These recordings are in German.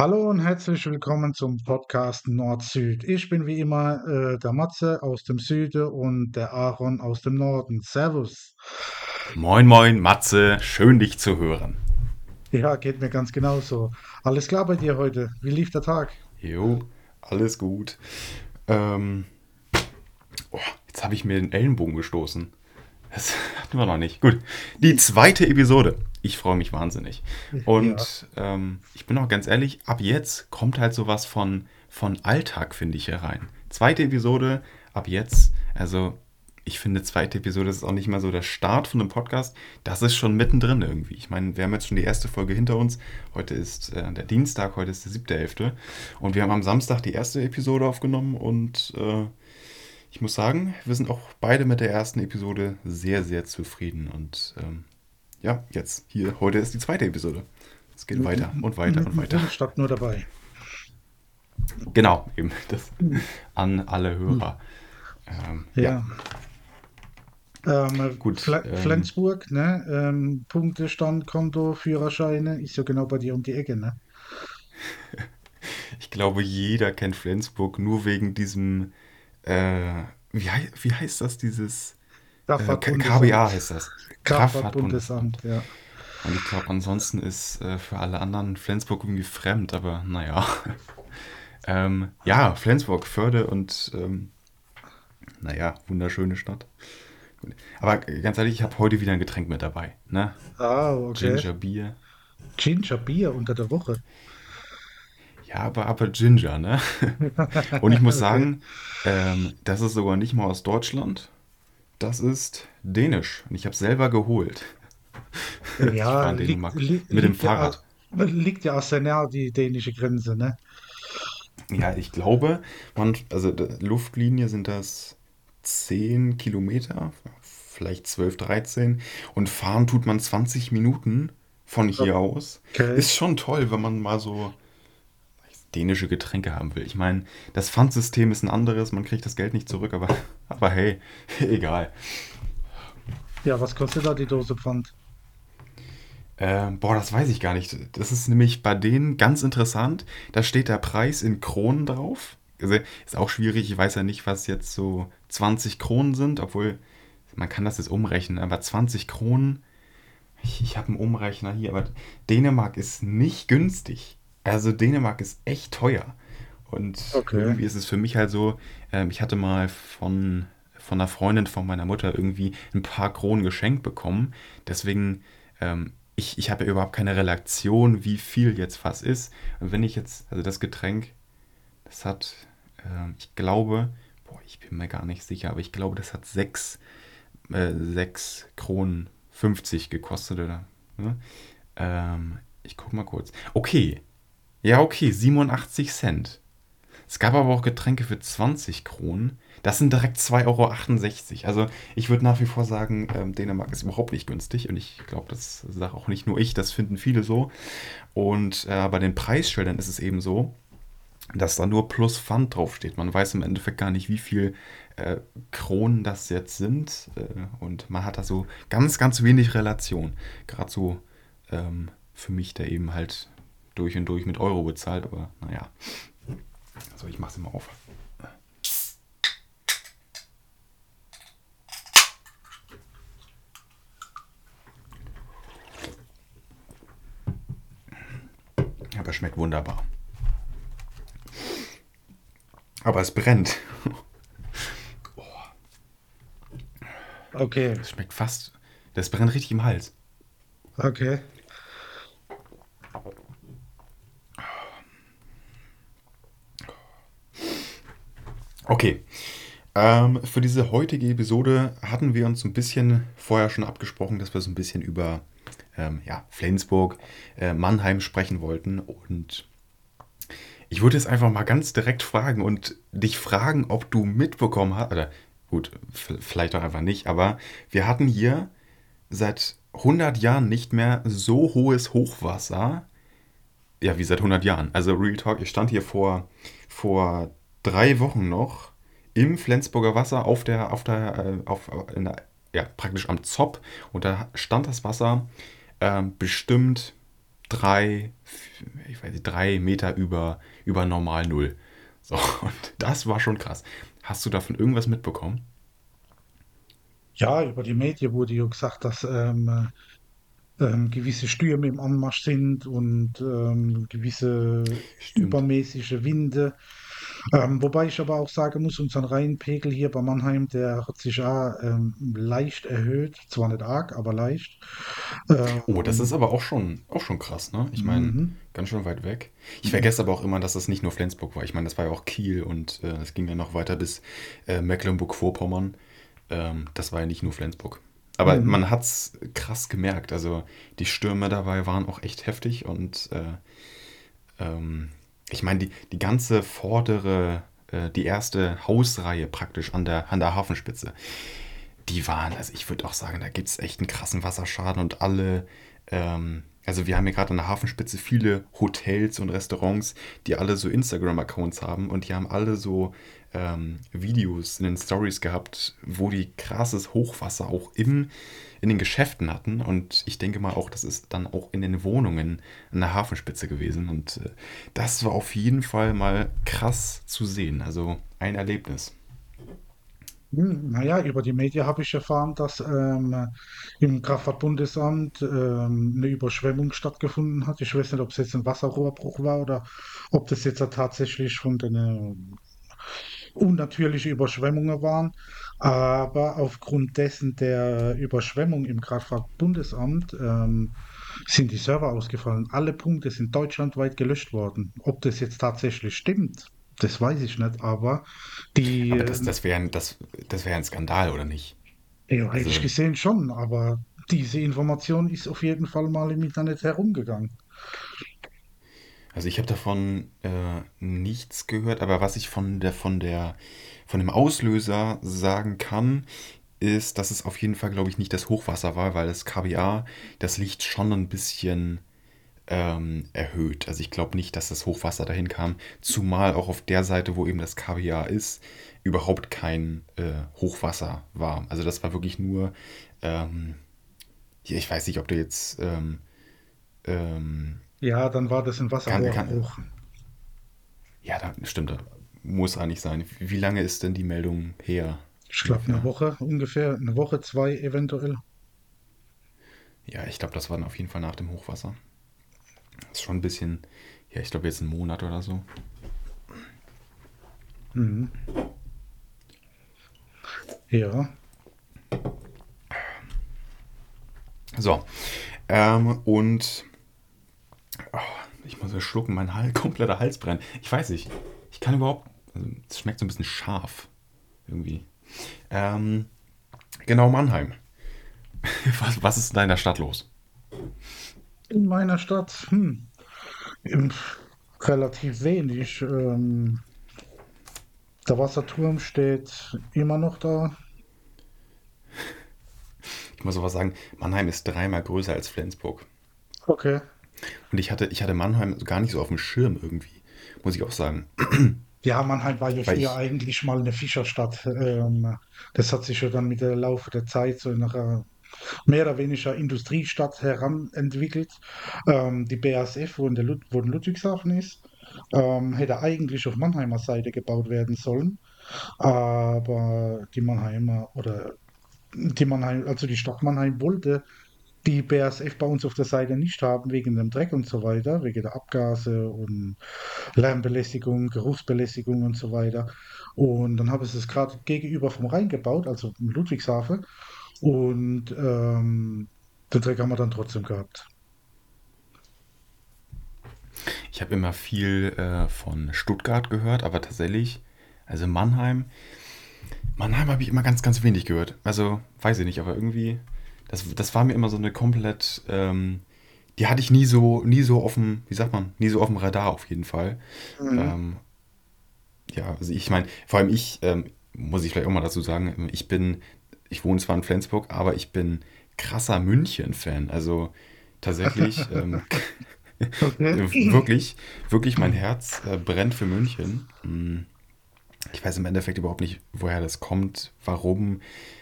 Hallo und herzlich willkommen zum Podcast Nord-Süd. Ich bin wie immer äh, der Matze aus dem Süden und der Aaron aus dem Norden. Servus. Moin, moin, Matze, schön dich zu hören. Ja, geht mir ganz genauso. Alles klar bei dir heute? Wie lief der Tag? Jo, alles gut. Ähm, oh, jetzt habe ich mir den Ellenbogen gestoßen. Das hatten wir noch nicht. Gut, die zweite Episode. Ich freue mich wahnsinnig. Und ja. ähm, ich bin auch ganz ehrlich, ab jetzt kommt halt sowas von, von Alltag, finde ich, hier rein. Zweite Episode, ab jetzt. Also, ich finde, zweite Episode ist auch nicht mal so der Start von einem Podcast. Das ist schon mittendrin irgendwie. Ich meine, wir haben jetzt schon die erste Folge hinter uns. Heute ist äh, der Dienstag, heute ist der siebte Hälfte. Und wir haben am Samstag die erste Episode aufgenommen und äh, ich muss sagen, wir sind auch beide mit der ersten Episode sehr, sehr zufrieden. Und ähm, ja, jetzt hier, heute ist die zweite Episode. Es geht weiter und weiter und weiter. Statt nur dabei. Genau, eben das an alle Hörer. Ähm, ja. ja. Ähm, Gut. Fl ähm, Flensburg, ne? Ähm, Punktestand, Konto, Führerscheine, ist ja genau bei dir um die Ecke, ne? ich glaube, jeder kennt Flensburg nur wegen diesem, äh, wie, wie heißt das, dieses KBA heißt das. Kraftfahrtbundesamt, ja. Und ich glaube, ansonsten ist äh, für alle anderen Flensburg irgendwie fremd, aber naja. ähm, ja, Flensburg, Förde und ähm, naja, wunderschöne Stadt. Aber ganz ehrlich, ich habe heute wieder ein Getränk mit dabei. Ne? Ah, okay. Ginger Bier. Ginger Bier unter der Woche. Ja, aber, aber Ginger, ne? Und ich muss sagen, ähm, das ist sogar nicht mal aus Deutschland. Das ist dänisch. Und ich habe es selber geholt. Ja, li li mit dem Fahrrad. Ja, liegt ja auch sehr nah die dänische Grenze, ne? Ja, ich glaube, man, also Luftlinie sind das 10 Kilometer, vielleicht 12, 13. Und fahren tut man 20 Minuten von hier okay. aus. Ist schon toll, wenn man mal so dänische Getränke haben will. Ich meine, das Pfandsystem ist ein anderes, man kriegt das Geld nicht zurück, aber, aber hey, egal. Ja, was kostet da die Dose Pfand? Äh, boah, das weiß ich gar nicht. Das ist nämlich bei denen ganz interessant. Da steht der Preis in Kronen drauf. Also, ist auch schwierig. Ich weiß ja nicht, was jetzt so 20 Kronen sind, obwohl man kann das jetzt umrechnen. Aber 20 Kronen, ich, ich habe einen Umrechner hier, aber Dänemark ist nicht günstig. Also Dänemark ist echt teuer. Und okay. irgendwie ist es für mich halt so, ähm, ich hatte mal von, von einer Freundin von meiner Mutter irgendwie ein paar Kronen geschenkt bekommen. Deswegen, ähm, ich, ich habe ja überhaupt keine Relation, wie viel jetzt was ist. Und wenn ich jetzt, also das Getränk, das hat, äh, ich glaube, boah, ich bin mir gar nicht sicher, aber ich glaube, das hat 6 äh, sechs Kronen 50 gekostet, oder? Ne? Ähm, ich guck mal kurz. Okay, ja, okay, 87 Cent. Es gab aber auch Getränke für 20 Kronen. Das sind direkt 2,68 Euro. Also ich würde nach wie vor sagen, ähm, Dänemark ist überhaupt nicht günstig. Und ich glaube, das sage auch nicht nur ich, das finden viele so. Und äh, bei den Preisschildern ist es eben so, dass da nur plus Pfand draufsteht. Man weiß im Endeffekt gar nicht, wie viel äh, Kronen das jetzt sind. Äh, und man hat da so ganz, ganz wenig Relation. Gerade so ähm, für mich, der eben halt durch und durch mit Euro bezahlt, aber naja. Also ich mache es immer auf. Aber schmeckt wunderbar. Aber es brennt. oh. Okay. Es schmeckt fast. Das brennt richtig im Hals. Okay. Okay. Ähm, für diese heutige Episode hatten wir uns ein bisschen vorher schon abgesprochen, dass wir so ein bisschen über ähm, ja, Flensburg, äh, Mannheim sprechen wollten. Und ich würde jetzt einfach mal ganz direkt fragen und dich fragen, ob du mitbekommen hast, oder gut, vielleicht auch einfach nicht, aber wir hatten hier seit 100 Jahren nicht mehr so hohes Hochwasser. Ja, wie seit 100 Jahren. Also Real Talk, ich stand hier vor, vor drei Wochen noch im Flensburger Wasser auf der, auf der, äh, auf, der, ja, praktisch am Zopp und da stand das Wasser äh, bestimmt drei, ich weiß nicht, drei Meter über, über normal Null. So, und das war schon krass. Hast du davon irgendwas mitbekommen? Ja, über die Medien wurde ja gesagt, dass ähm, ähm, gewisse Stürme im Anmarsch sind und ähm, gewisse Stimmt. übermäßige Winde. Ähm, wobei ich aber auch sagen muss, unser Rheinpegel hier bei Mannheim, der hat sich auch ähm, leicht erhöht. Zwar nicht arg, aber leicht. Oh, das ist Ähm, aber auch schon, auch schon krass, ne? Ich meine, mhm. ganz schön weit weg. Ich vergesse aber auch immer, dass das nicht nur Flensburg war. Ich meine, das war ja auch Kiel und äh, es ging dann noch weiter bis äh, Mecklenburg-Vorpommern. Ähm, das war ja nicht nur Flensburg. Aber Mhm. man hat's krass gemerkt. Also die Stürme dabei waren auch echt heftig und äh, ähm, ich meine, die, die ganze vordere, äh, die erste Hausreihe praktisch an der, an der Hafenspitze, die waren, also ich würde auch sagen, da gibt es echt einen krassen Wasserschaden und alle, ähm, also wir haben ja gerade an der Hafenspitze viele Hotels und Restaurants, die alle so Instagram-Accounts haben und die haben alle so ähm, Videos in den Stories gehabt, wo die krasses Hochwasser auch im, in den Geschäften hatten und ich denke mal auch, das ist dann auch in den Wohnungen an der Hafenspitze gewesen und äh, das war auf jeden Fall mal krass zu sehen, also ein Erlebnis. Hm, Naja, über die Medien habe ich erfahren, dass ähm, im Kraftfahrtbundesamt ähm, eine Überschwemmung stattgefunden hat. Ich weiß nicht, ob es jetzt ein Wasserrohrbruch war oder ob das jetzt tatsächlich von den unnatürlichen Überschwemmungen waren. Aber aufgrund dessen der Überschwemmung im Kraftfahrtbundesamt ähm, sind die Server ausgefallen. Alle Punkte sind deutschlandweit gelöscht worden. Ob das jetzt tatsächlich stimmt, das weiß ich nicht, aber die Aber das, äh, das wäre das, das wär ein Skandal, oder nicht? Ja, eigentlich Also, gesehen schon, aber diese Information ist auf jeden Fall mal im Internet herumgegangen. Also ich habe davon äh, nichts gehört, aber was ich von der, von der, von dem Auslöser sagen kann, ist, dass es auf jeden Fall, glaube ich, nicht das Hochwasser war, weil das KBA das Licht schon ein bisschen ähm, erhöht. Also ich glaube nicht, dass das Hochwasser dahin kam, zumal auch auf der Seite, wo eben das KBA ist, überhaupt kein äh, Hochwasser war. Also das war wirklich nur, ähm, ich weiß nicht, ob du jetzt ähm, ähm, Ja, dann war das ein Wasserrohrbruch. Ja, da, stimmt, da muss eigentlich sein. Wie lange ist denn die Meldung her? Ich glaube, eine. Woche ungefähr, eine Woche, zwei eventuell. Ja, ich glaube, das war dann auf jeden Fall nach dem Hochwasser. Das ist schon ein bisschen, ja, ich glaube jetzt einen Monat oder so. Mhm. Ja, So, ähm, und ich muss ja schlucken, mein Hals, kompletter Hals brennt. Ich weiß nicht, ich kann überhaupt, also, es schmeckt so ein bisschen scharf irgendwie. Ähm, genau, Mannheim. Was, was ist in deiner Stadt los? in meiner Stadt, hm, im- relativ wenig. Ähm, der Wasserturm steht immer noch da. Ich muss aber sagen, Mannheim ist dreimal größer als Flensburg. Okay. Und ich hatte, ich hatte Mannheim gar nicht so auf dem Schirm irgendwie, muss ich auch sagen. Ja, Mannheim war ja früher ich, eigentlich mal eine Fischerstadt. Ähm, das hat sich ja dann mit der Laufe der Zeit so nach einer mehr oder weniger Industriestadt heranentwickelt. Ähm, die BASF, wo in, der Lud wo in Ludwigshafen ist, ähm, hätte eigentlich auf Mannheimer Seite gebaut werden sollen. Aber die Mannheimer oder die Mannheim, also die Stadt Mannheim wollte die BASF bei uns auf der Seite nicht haben, wegen dem Dreck und so weiter, wegen der Abgase und Lärmbelästigung, Geruchsbelästigung und so weiter. Und dann habe ich es gerade gegenüber vom Rhein gebaut, also in Ludwigshafen. Und ähm, den Dreck haben wir dann trotzdem gehabt. ich habe immer viel äh, von Stuttgart gehört, aber tatsächlich, also Mannheim, Mannheim habe ich immer ganz, ganz wenig gehört. Also, weiß ich nicht, aber irgendwie, das, das war mir immer so eine komplett, ähm, die hatte ich nie so, nie so auf dem, wie sagt man, nie so auf dem Radar auf jeden Fall. Mhm. Ähm, ja, also ich meine, vor allem ich, ähm, muss ich vielleicht auch mal dazu sagen, ich bin, ich wohne zwar in Flensburg, aber ich bin krasser München-Fan. Also tatsächlich, ähm, wirklich, wirklich mein Herz äh, brennt für München. Mm, Ich weiß im Endeffekt überhaupt nicht, woher das kommt, warum,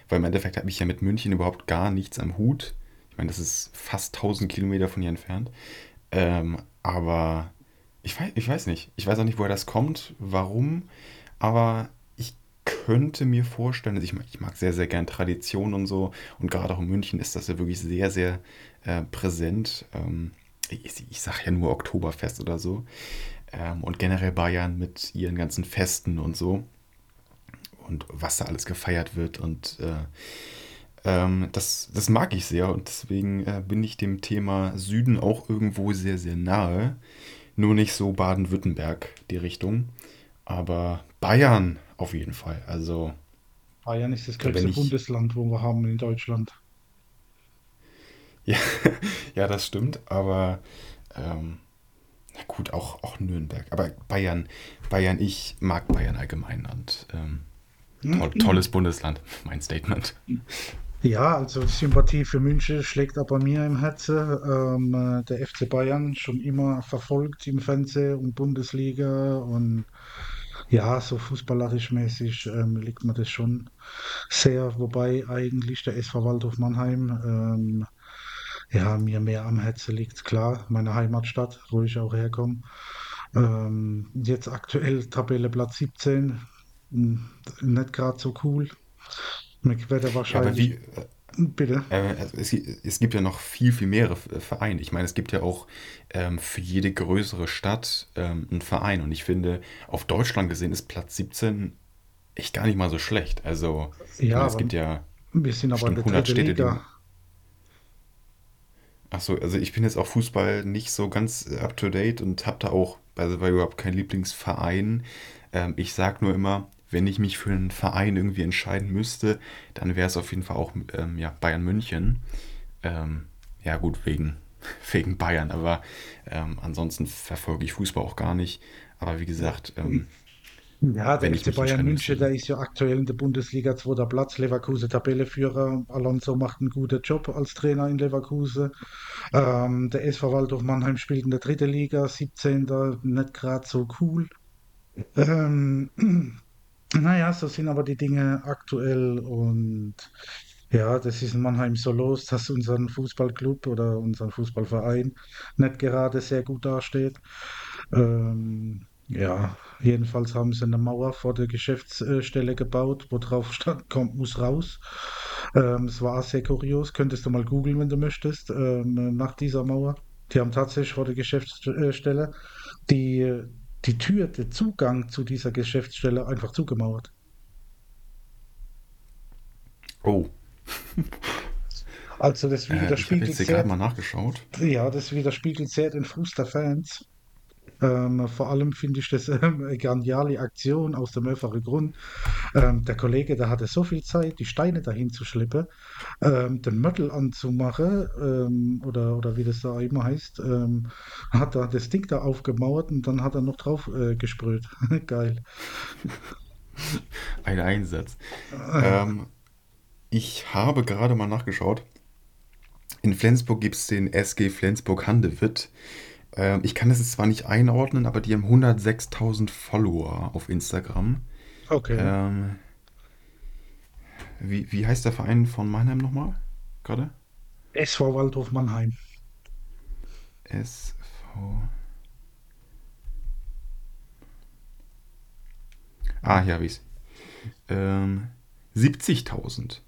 weil im Endeffekt habe ich ja mit München überhaupt gar nichts am Hut. Ich meine, das ist fast 1000 Kilometer von hier entfernt. Ähm, aber ich weiß, ich weiß nicht. Ich weiß auch nicht, woher das kommt, warum, aber ich könnte mir vorstellen, also ich mag, ich mag sehr, sehr gern Tradition und so. Und gerade auch in München ist das ja wirklich sehr, sehr äh, präsent. Ähm, ich, ich sage ja nur Oktoberfest oder so. Ähm, und generell Bayern mit ihren ganzen Festen und so. Und was da alles gefeiert wird. Und äh, ähm, das, das mag ich sehr. Und deswegen äh, bin ich dem Thema Süden auch irgendwo sehr, sehr nahe. Nur nicht so Baden-Württemberg die Richtung. Aber Bayern auf jeden Fall. Also, Bayern ist das größte ich. Bundesland, wo wir haben in Deutschland. Ja, ja das stimmt. Aber ähm, gut, auch, auch Nürnberg. Aber Bayern, Bayern, ich mag Bayern allgemein. Und ähm, toll, tolles Bundesland, mein Statement. Ja, also Sympathie für München schlägt aber mir im Herzen. Ähm, äh, der FC Bayern schon immer verfolgt im Fernsehen und Bundesliga und ja, so fußballerisch mäßig ähm, liegt mir das schon sehr, wobei eigentlich der SV Waldhof Mannheim ähm, ja mir mehr am Herzen liegt, klar, meine Heimatstadt, wo ich auch herkomme. Ähm, jetzt aktuell Tabelle Platz 17, hm, nicht gerade so cool. Ja, aber wahrscheinlich, wie, bitte. Äh, also es, gi- es gibt ja noch viel, viel mehrere F- Vereine. Ich meine, es gibt ja auch ähm, für jede größere Stadt ähm, einen Verein. Und ich finde, auf Deutschland gesehen ist Platz 17 echt gar nicht mal so schlecht. Also, Ja, meine, es gibt ja wir sind aber in der dritten Städte. Liga. Ach so, also ich bin jetzt auf Fußball nicht so ganz äh, up to date und habe da auch also war überhaupt kein Lieblingsverein. Ähm, ich sag nur immer, wenn ich mich für einen Verein irgendwie entscheiden müsste, dann wäre es auf jeden Fall auch ähm, ja, Bayern München. Ähm, ja, gut, wegen, wegen Bayern, aber ähm, ansonsten verfolge ich Fußball auch gar nicht. Aber wie gesagt, ähm, Ja, der FC Bayern München, der ist ja aktuell in der Bundesliga zweiter Platz. Leverkusen Tabellenführer. Alonso macht einen guten Job als Trainer in Leverkusen. Ähm, der SV Waldhof Mannheim spielt in der dritten Liga, 17. Nicht gerade so cool. Ähm, naja, so sind aber die Dinge aktuell und ja, das ist in Mannheim so los, dass unser Fußballclub oder unser Fußballverein nicht gerade sehr gut dasteht. Ähm, ja, jedenfalls haben sie eine Mauer vor der Geschäftsstelle gebaut, wo drauf stand, kommt, muss raus. Ähm, es war sehr kurios, könntest du mal googeln, wenn du möchtest, ähm, nach dieser Mauer. Die haben tatsächlich vor der Geschäftsstelle die, die Tür, der Zugang zu dieser Geschäftsstelle einfach zugemauert. Oh, Also das äh, ich widerspiegelt jetzt sehr, mal nachgeschaut. ja, das widerspiegelt sehr den Frust der Fans. Ähm, vor allem finde ich das eine geniale Aktion aus dem einfachen Grund. Ähm, der Kollege, der hatte so viel Zeit, die Steine dahin zu schleppen, ähm, den Mörtel anzumachen, ähm, oder, oder wie das da immer heißt, ähm, hat er das Ding da aufgemauert und dann hat er noch drauf äh, gesprüht. Geil. Ein Einsatz. Äh, Ähm, ich habe gerade mal nachgeschaut. In Flensburg gibt es den SG Flensburg-Handewitt. Ähm, ich kann das jetzt zwar nicht einordnen, aber die haben 106.000 Follower auf Instagram. okay. Ähm, wie, wie heißt der Verein von Mannheim nochmal? Gerade? SV Waldhof Mannheim. SV. Ah, hier habe ich es. Ähm, 70.000.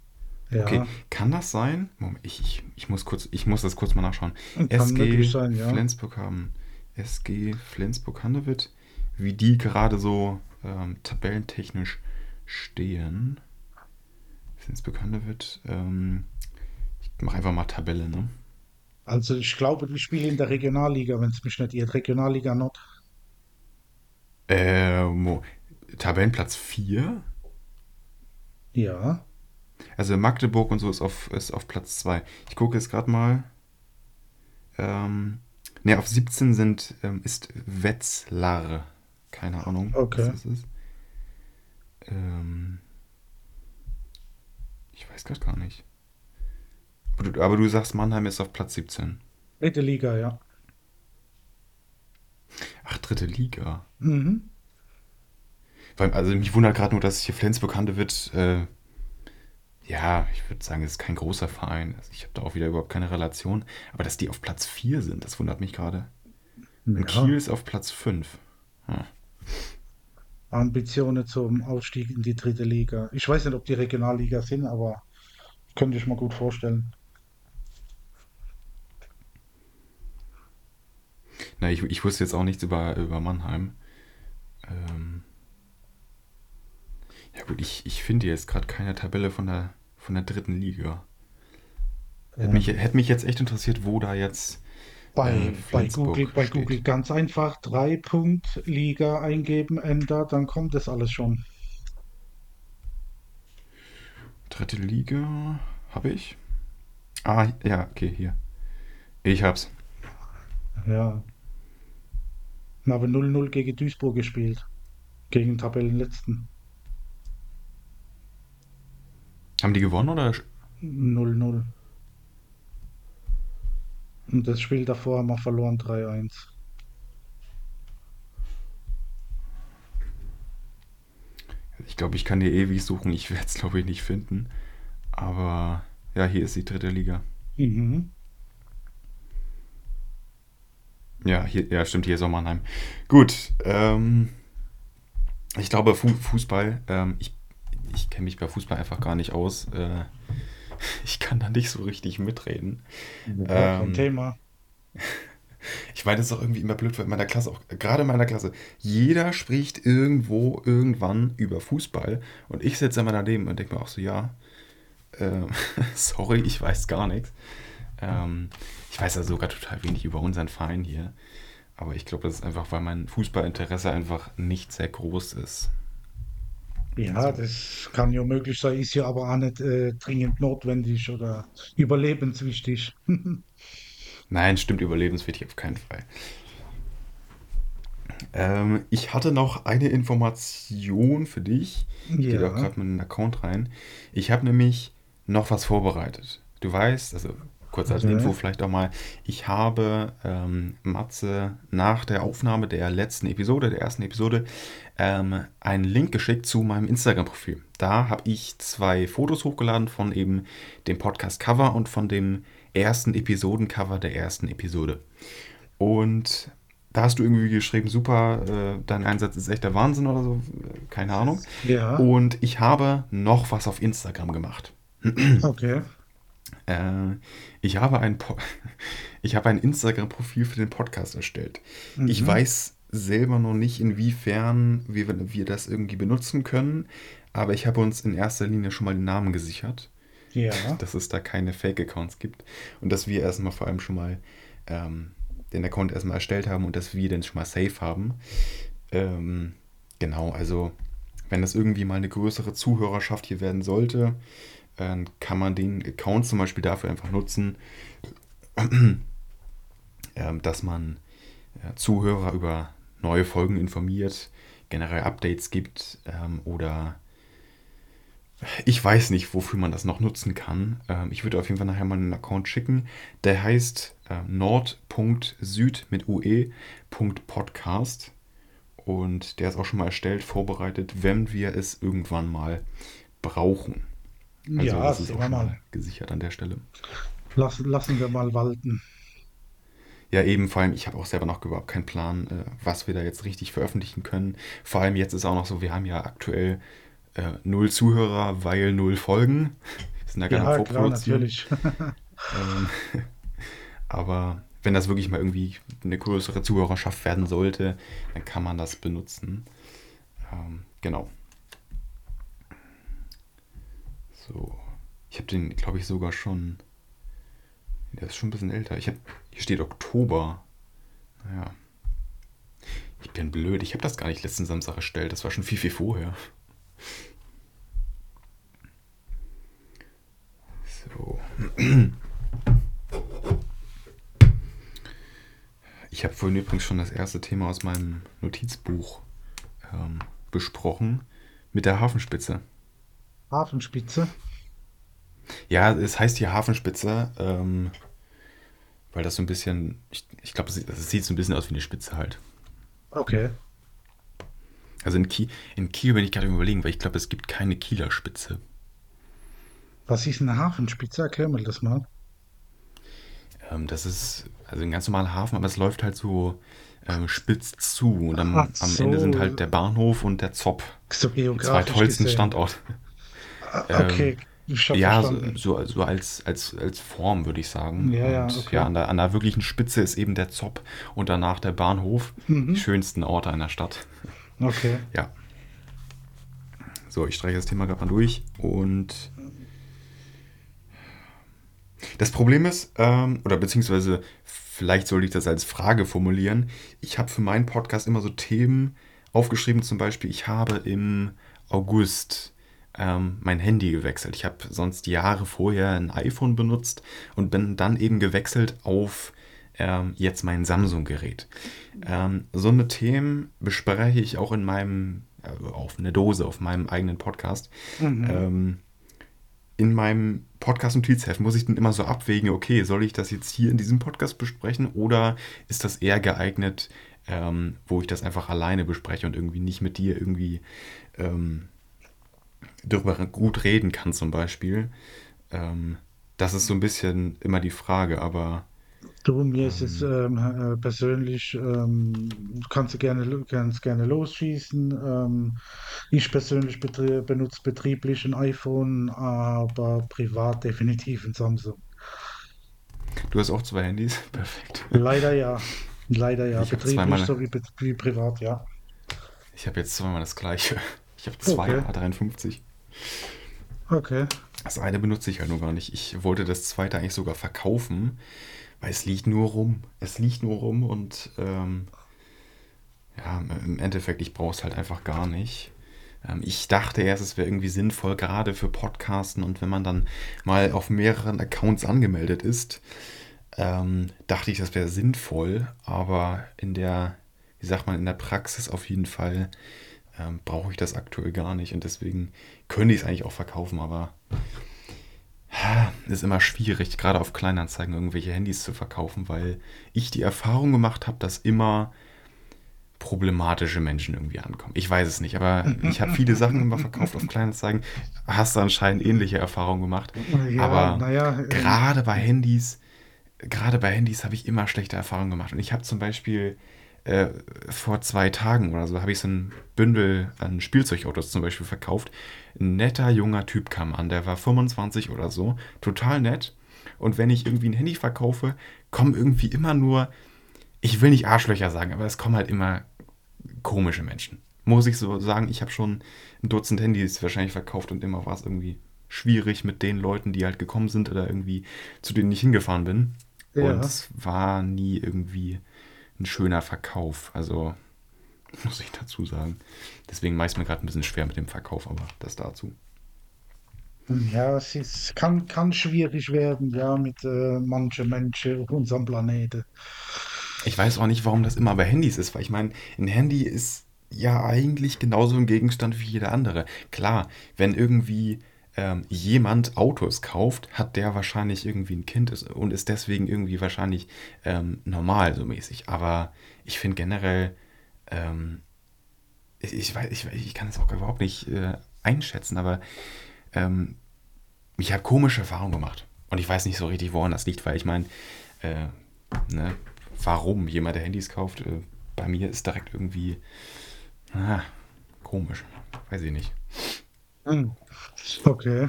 Okay, Ja, kann das sein? Moment, ich, ich, ich muss kurz, ich muss das kurz mal nachschauen. kann SG sein, ja. Flensburg haben. SG Flensburg-Handewitt, wie die gerade so ähm, tabellentechnisch stehen. Flensburg-Handewitt, ähm, ich mache einfach mal Tabelle, ne? Also ich glaube, die spielen in der Regionalliga, wenn es mich nicht irrt. Regionalliga Nord. Ähm, Tabellenplatz 4. Ja, Also Magdeburg und so ist auf, ist auf Platz 2. Ich gucke jetzt gerade mal. Ähm, ne, auf 17 sind, ähm, ist Wetzlar. Keine Ahnung, was okay. das ist. Ähm, ich weiß gerade gar nicht. Aber du, aber du sagst, Mannheim ist auf Platz 17. Dritte Liga, ja. Ach, dritte Liga. Mhm. Weil, also mich wundert gerade nur, dass hier Flensburg-Handewitt, äh, Ja, ich würde sagen, es ist kein großer Verein. Also ich habe da auch wieder überhaupt keine Relation. Aber dass die auf Platz 4 sind, das wundert mich gerade. Und Ja, Kiel ist auf Platz 5. Hm. Ambitionen zum Aufstieg in die dritte Liga. Ich weiß nicht, ob die Regionalliga sind, aber könnte ich mir gut vorstellen. Na, ich, ich wusste jetzt auch nichts über, über Mannheim. Ähm, ja gut, ich, ich finde jetzt gerade keine Tabelle von der, von der dritten Liga. Hätte mich, hätte mich jetzt echt interessiert, wo da jetzt äh, bei, bei Google, bei Google ganz einfach drei Punkt Liga eingeben, Enter, dann kommt das alles schon. Dritte Liga habe ich. Ah, ja, okay, hier. Ich hab's. Ja, wir haben 0-0 gegen Duisburg gespielt, gegen Tabellenletzten. Haben die gewonnen oder? 0-0. Und das Spiel davor haben wir verloren 3-1. Ich glaube, ich kann hier ewig suchen. Ich werde es, glaube ich, nicht finden. Aber ja, hier ist die dritte Liga. Mhm. Ja, hier, ja, stimmt, hier ist auch Mannheim. Gut, ähm, ich glaube, Fu Fußball, ähm, ich, ich kenne mich bei Fußball einfach gar nicht aus. Äh, ich kann da nicht so richtig mitreden. Ja, Ähm, Thema. ich meine, das ist auch irgendwie immer blöd, weil in meiner Klasse, auch gerade in meiner Klasse, jeder spricht irgendwo, irgendwann über Fußball und ich sitze immer daneben und denke mir auch so, ja, ähm, sorry, ich weiß gar nichts. Ähm, ich weiß ja sogar total wenig über unseren Verein hier. Aber ich glaube, das ist einfach, weil mein Fußballinteresse einfach nicht sehr groß ist. Ja, Also, das kann ja möglich sein, ist ja aber auch nicht äh, dringend notwendig oder überlebenswichtig. nein, stimmt überlebenswichtig auf keinen Fall. Ähm, ich hatte noch eine Information für dich. Ich gehe da Ja, gerade mal in den Account rein. Ich habe nämlich noch was vorbereitet. Du weißt, also kurz als okay. Info vielleicht auch mal, ich habe ähm, Matze nach der Aufnahme der letzten Episode, der ersten Episode, ähm, einen Link geschickt zu meinem Instagram-Profil. Da habe ich zwei Fotos hochgeladen von eben dem Podcast-Cover und von dem ersten Episoden-Cover der ersten Episode. Und da hast du irgendwie geschrieben, super, äh, dein Einsatz ist echt der Wahnsinn oder so, keine Ahnung. Ja, Und ich habe noch was auf Instagram gemacht. okay. Äh, ich habe ein, Po- ich habe ein Instagram-Profil für den Podcast erstellt. Ich Mhm. weiß selber noch nicht, inwiefern wir, wir das irgendwie benutzen können, aber ich habe uns in erster Linie schon mal den Namen gesichert, Ja, dass es da keine Fake-Accounts gibt und dass wir erstmal vor allem schon mal ähm, den Account erstmal erstellt haben und dass wir den schon mal safe haben. Ähm, genau, also wenn das irgendwie mal eine größere Zuhörerschaft hier werden sollte, dann kann man den Account zum Beispiel dafür einfach nutzen, ähm, dass man äh, Zuhörer über neue Folgen informiert, generell Updates gibt ähm, oder ich weiß nicht, wofür man das noch nutzen kann. Ähm, ich würde auf jeden Fall nachher mal einen Account schicken. Der heißt äh, nord.süd mit ue.podcast und der ist auch schon mal erstellt, vorbereitet, wenn wir es irgendwann mal brauchen. Also ja, das ist auch schon mal. gesichert an der Stelle. Lassen, lassen wir mal walten. Ja, eben, vor allem, ich habe auch selber noch überhaupt keinen Plan, äh, was wir da jetzt richtig veröffentlichen können. Vor allem jetzt ist auch noch so, wir haben ja aktuell äh, null Zuhörer, weil null Folgen. Wir sind ja gerade Ja, klar, natürlich. Ähm, aber wenn das wirklich mal irgendwie eine größere Zuhörerschaft werden sollte, dann kann man das benutzen. Ähm, genau. So. Ich habe den, glaube ich, sogar schon. Der ist schon ein bisschen älter. Ich hab, hier steht Oktober. Naja. Ich bin blöd. Ich habe das gar nicht letzten Samstag erstellt. Das war schon viel, viel vorher. So. Ich habe vorhin übrigens schon das erste Thema aus meinem Notizbuch ähm, besprochen. Mit der Hafenspitze. Hafenspitze. Ja, es heißt hier Hafenspitze, ähm, weil das so ein bisschen, ich, ich glaube, es, sieht- so ein bisschen aus wie eine Spitze halt. Okay. Also in Kiel, in Kiel bin ich gerade überlegen, weil ich glaube, es gibt keine Kieler Spitze. Was ist eine Hafenspitze? Erklär mir das mal. Ähm, das ist also ein ganz normaler Hafen, aber es läuft halt so ähm, spitz zu. Und am, am Ende sind so, halt der Bahnhof und der Zopp. so Die zwei geografisch tollsten gesehen. Standorte. Ähm, Okay, habe ja, so, verstanden. so, so als, als, als Form würde ich sagen. Ja, ja, Und ja, okay. an der, an der wirklichen Spitze ist eben der Zopp und danach der Bahnhof. Die Mhm. schönsten Orte einer Stadt. Okay. Ja, so, ich streiche das Thema gerade mal durch. Und das Problem ist, ähm, oder beziehungsweise vielleicht sollte ich das als Frage formulieren. Ich habe für meinen Podcast immer so Themen aufgeschrieben, zum Beispiel, ich habe im August ähm, mein Handy gewechselt. Ich habe sonst Jahre vorher ein iPhone benutzt und bin dann eben gewechselt auf ähm, jetzt mein Samsung-Gerät. Ähm, so eine Themen bespreche ich auch in meinem, äh, auf eine Dose, auf meinem eigenen Podcast. Mhm. Ähm, in meinem Podcast-Notizheft muss ich dann immer so abwägen, okay, soll ich das jetzt hier in diesem Podcast besprechen oder ist das eher geeignet, ähm, wo ich das einfach alleine bespreche und irgendwie nicht mit dir irgendwie ähm, darüber gut reden kann zum Beispiel. Ähm, das ist so ein bisschen immer die Frage, aber Du, mir ist es ähm, ähm, äh, persönlich, ähm, du kannst gerne, kannst gerne losschießen. Ähm, ich persönlich betrie benutze betrieblich ein iPhone, aber privat definitiv ein Samsung. du hast auch zwei Handys. Perfekt. Leider ja. Leider ja. Ich Betrieblich zweimal, sowie wie privat, ja. ich habe jetzt zweimal das gleiche. Ich habe zwei Okay, A53. okay. Das eine benutze ich halt nur gar nicht. Ich wollte das zweite eigentlich sogar verkaufen, weil es liegt nur rum. Es liegt nur rum und ähm, ja, im Endeffekt, ich brauche es halt einfach gar nicht. Ähm, ich dachte erst, es wäre irgendwie sinnvoll, gerade für Podcasten und wenn man dann mal auf mehreren Accounts angemeldet ist, ähm, dachte ich, das wäre sinnvoll, aber in der, wie sagt man, in der Praxis auf jeden Fall ähm, brauche ich das aktuell gar nicht und deswegen könnte ich es eigentlich auch verkaufen, aber ist immer schwierig, gerade auf Kleinanzeigen irgendwelche Handys zu verkaufen, weil ich die Erfahrung gemacht habe, dass immer problematische Menschen irgendwie ankommen. Ich weiß es nicht, aber ich habe viele Sachen immer verkauft auf Kleinanzeigen. Hast du anscheinend ähnliche Erfahrungen gemacht. Ja, Aber naja, ähm, gerade bei Handys, gerade bei Handys habe ich immer schlechte Erfahrungen gemacht. Und ich habe zum Beispiel äh, vor zwei Tagen oder so habe ich so ein Bündel an Spielzeugautos zum Beispiel verkauft. Ein netter junger Typ kam an, der war 25 oder so, total nett. Und wenn ich irgendwie ein Handy verkaufe, kommen irgendwie immer nur, ich will nicht Arschlöcher sagen, aber es kommen halt immer komische Menschen. Muss ich so sagen, ich habe schon ein Dutzend Handys wahrscheinlich verkauft und immer war es irgendwie schwierig mit den Leuten, die halt gekommen sind oder irgendwie zu denen ich hingefahren bin. Und ja. es war nie irgendwie ein schöner Verkauf. Also muss ich dazu sagen. Deswegen mache ich es mir gerade ein bisschen schwer mit dem Verkauf, aber das dazu. Ja, es ist, kann, kann schwierig werden, ja, mit äh, manchen Menschen auf unserem Planeten. Ich weiß auch nicht, warum das immer bei Handys ist, weil ich meine, ein Handy ist ja eigentlich genauso ein Gegenstand wie jeder andere. Klar, wenn irgendwie ähm, jemand Autos kauft, hat der wahrscheinlich irgendwie ein Kind ist- und ist deswegen irgendwie wahrscheinlich ähm, normal so mäßig. Aber ich finde generell, ähm, ich, ich weiß, ich, ich kann es auch überhaupt nicht äh, einschätzen, aber ähm, ich habe komische Erfahrungen gemacht. Und ich weiß nicht so richtig, woran das liegt, weil ich meine, äh, ne, warum jemand, der Handys kauft, äh, bei mir ist direkt irgendwie ah, komisch. Weiß ich nicht. Hm. Okay.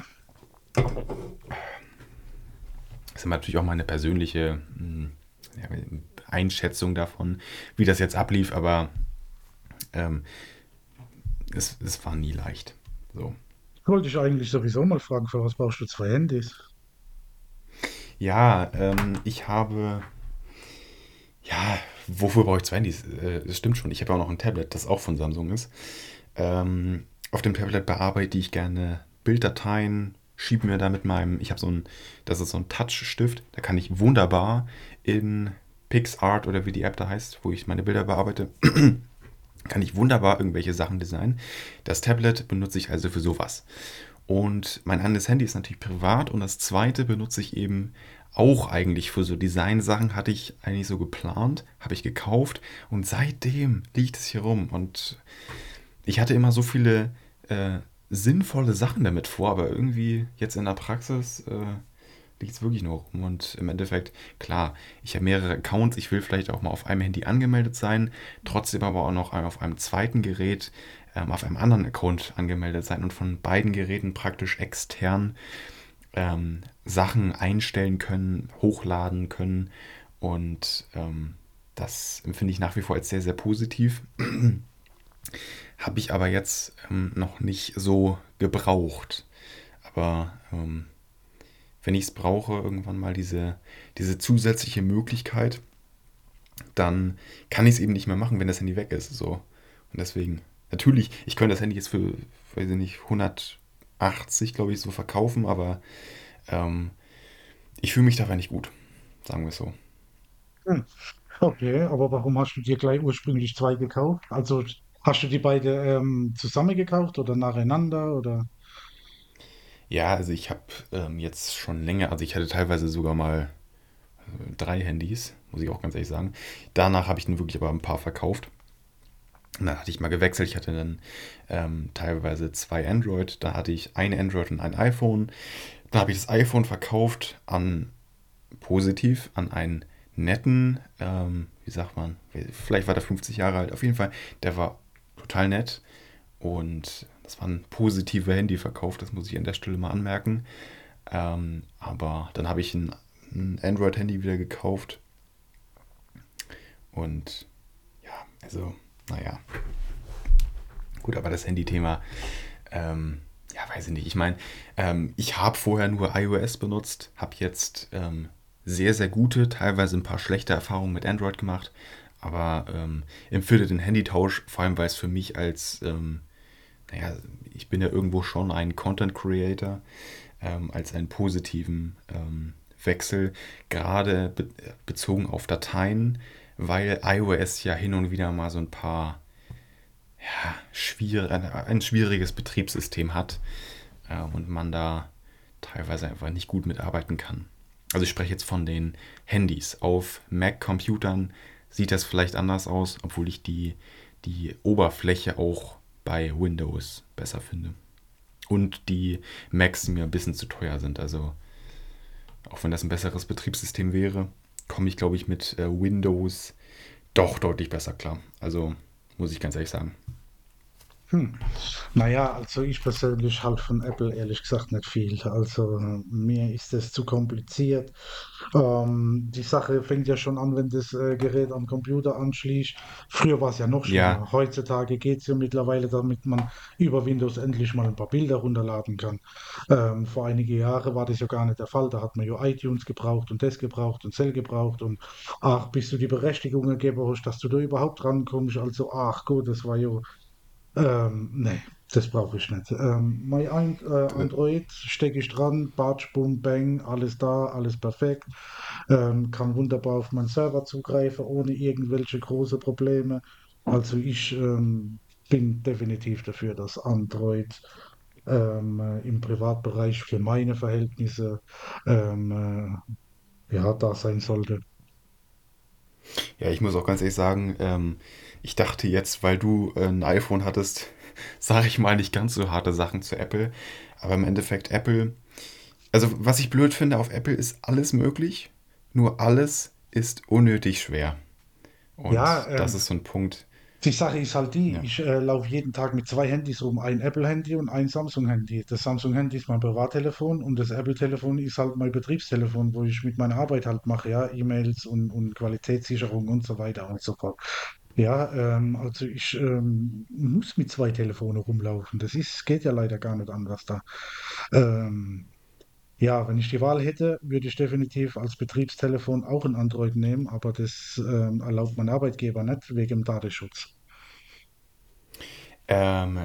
Das ist natürlich auch meine persönliche ja, Einschätzung davon, wie das jetzt ablief, aber ähm, es, es war nie leicht. So. Wollte ich eigentlich sowieso mal fragen, für was brauchst du zwei Handys? Ja, ähm, ich habe Ja, wofür brauche ich zwei Handys? Äh, das stimmt schon. Ich habe auch noch ein Tablet, das auch von Samsung ist. Ähm, auf dem Tablet bearbeite ich gerne Bilddateien, schiebe mir da mit meinem, ich habe so ein, das ist so ein Touchstift, da kann ich wunderbar in PixArt oder wie die App da heißt, wo ich meine Bilder bearbeite, kann ich wunderbar irgendwelche Sachen designen. Das Tablet benutze ich also für sowas. Und mein anderes Handy ist natürlich privat und das zweite benutze ich eben auch eigentlich für so Design-Sachen, hatte ich eigentlich so geplant, habe ich gekauft und seitdem liegt es hier rum. Und ich hatte immer so viele äh, sinnvolle Sachen damit vor, aber irgendwie jetzt in der Praxis äh, liegt es wirklich nur rum. Und im Endeffekt, klar, ich habe mehrere Accounts, ich will vielleicht auch mal auf einem Handy angemeldet sein, trotzdem aber auch noch auf einem zweiten Gerät, ähm, auf einem anderen Account angemeldet sein und von beiden Geräten praktisch extern ähm, Sachen einstellen können, hochladen können. Und ähm, das empfinde ich nach wie vor als sehr, sehr positiv. Habe ich aber jetzt ähm, noch nicht so gebraucht. Aber ähm, wenn ich es brauche, irgendwann mal diese, diese zusätzliche Möglichkeit, dann kann ich es eben nicht mehr machen, wenn das Handy weg ist. So. Und deswegen, natürlich, ich könnte das Handy jetzt für, weiß ich nicht, 180, glaube ich, so verkaufen, aber ähm, ich fühle mich dabei nicht gut, sagen wir es so. Hm. Okay, aber warum hast du dir gleich ursprünglich zwei gekauft? Also hast du die beide ähm, zusammen oder nacheinander oder? Ja, also ich habe ähm, jetzt schon länger, also ich hatte teilweise sogar mal äh, drei Handys, muss ich auch ganz ehrlich sagen. Danach habe ich dann wirklich aber ein paar verkauft. Und dann hatte ich mal gewechselt. Ich hatte dann ähm, teilweise zwei Android. Da hatte ich ein Android und ein iPhone. Dann habe ich das iPhone verkauft an positiv an einen netten, ähm, wie sagt man, vielleicht war der 50 Jahre alt. Auf jeden Fall, der war total nett. Und das war ein positiver Handyverkauf, das muss ich an der Stelle mal anmerken. Ähm, aber dann habe ich ein, ein Android-Handy wieder gekauft. Und ja, also, naja. Gut, aber das Handy-Thema, ähm, ja, weiß ich nicht. Ich meine, ähm, ich habe vorher nur iOS benutzt, habe jetzt ähm, sehr, sehr gute, teilweise ein paar schlechte Erfahrungen mit Android gemacht, aber ähm, empfinde den Handytausch, vor allem weil es für mich als ähm, naja, ich bin ja irgendwo schon ein Content Creator, ähm, als einen positiven ähm, Wechsel, gerade be bezogen auf Dateien, weil iOS ja hin und wieder mal so ein paar, ja, schwierig, ein, ein schwieriges Betriebssystem hat äh, und man da teilweise einfach nicht gut mitarbeiten kann. Also ich spreche jetzt von den Handys. Auf Mac-Computern sieht das vielleicht anders aus, obwohl ich die, die Oberfläche auch bei Windows besser finde. Und die Macs mir ein bisschen zu teuer sind. Also auch wenn das ein besseres Betriebssystem wäre, komme ich, glaube ich, mit äh, Windows doch deutlich besser klar. Also muss ich ganz ehrlich sagen. Hm. Naja, also ich persönlich halte von Apple ehrlich gesagt nicht viel. Also mir ist das zu kompliziert. Ähm, die Sache fängt ja schon an, wenn das äh, Gerät am Computer anschließt. Früher war es ja noch Ja, schlimmer. Heutzutage geht es ja mittlerweile, damit man über Windows endlich mal ein paar Bilder runterladen kann. Ähm, vor einige Jahre war das ja gar nicht der Fall. Da hat man ja iTunes gebraucht und das gebraucht und Cell gebraucht und ach, bis du die Berechtigung gegeben hast, dass du da überhaupt rankommst. Also ach gut, das war ja ähm, nee, das brauche ich nicht. Ähm, mein ein, äh, Android stecke ich dran, Batsch, Bum, Bang, alles da, alles perfekt. Ähm, kann wunderbar auf meinen Server zugreifen, ohne irgendwelche große Probleme. Also ich ähm, bin definitiv dafür, dass Android ähm, äh, im Privatbereich für meine Verhältnisse ähm, äh, ja, da sein sollte. ja, ich muss auch ganz ehrlich sagen, ähm, ich dachte jetzt, weil du äh, ein iPhone hattest, sage ich mal nicht ganz so harte Sachen zu Apple. Aber im Endeffekt Apple, also was ich blöd finde auf Apple ist alles möglich, nur alles ist unnötig schwer. Ja, Und das ähm, ist so ein Punkt, Die Sache ist halt die, ja. ich äh, laufe jeden Tag mit zwei Handys rum, ein Apple-Handy und ein Samsung-Handy. Das Samsung-Handy ist mein Privattelefon und das Apple-Telefon ist halt mein Betriebstelefon, wo ich mit meiner Arbeit halt mache, ja, E-Mails und, und Qualitätssicherung und so weiter und so fort. Ja, ähm, also ich ähm, muss mit zwei Telefonen rumlaufen. Das ist, geht ja leider gar nicht anders da. Ähm, ja, wenn ich die Wahl hätte, würde ich definitiv als Betriebstelefon auch ein Android nehmen, aber das ähm, erlaubt mein Arbeitgeber nicht wegen dem Datenschutz. Ähm,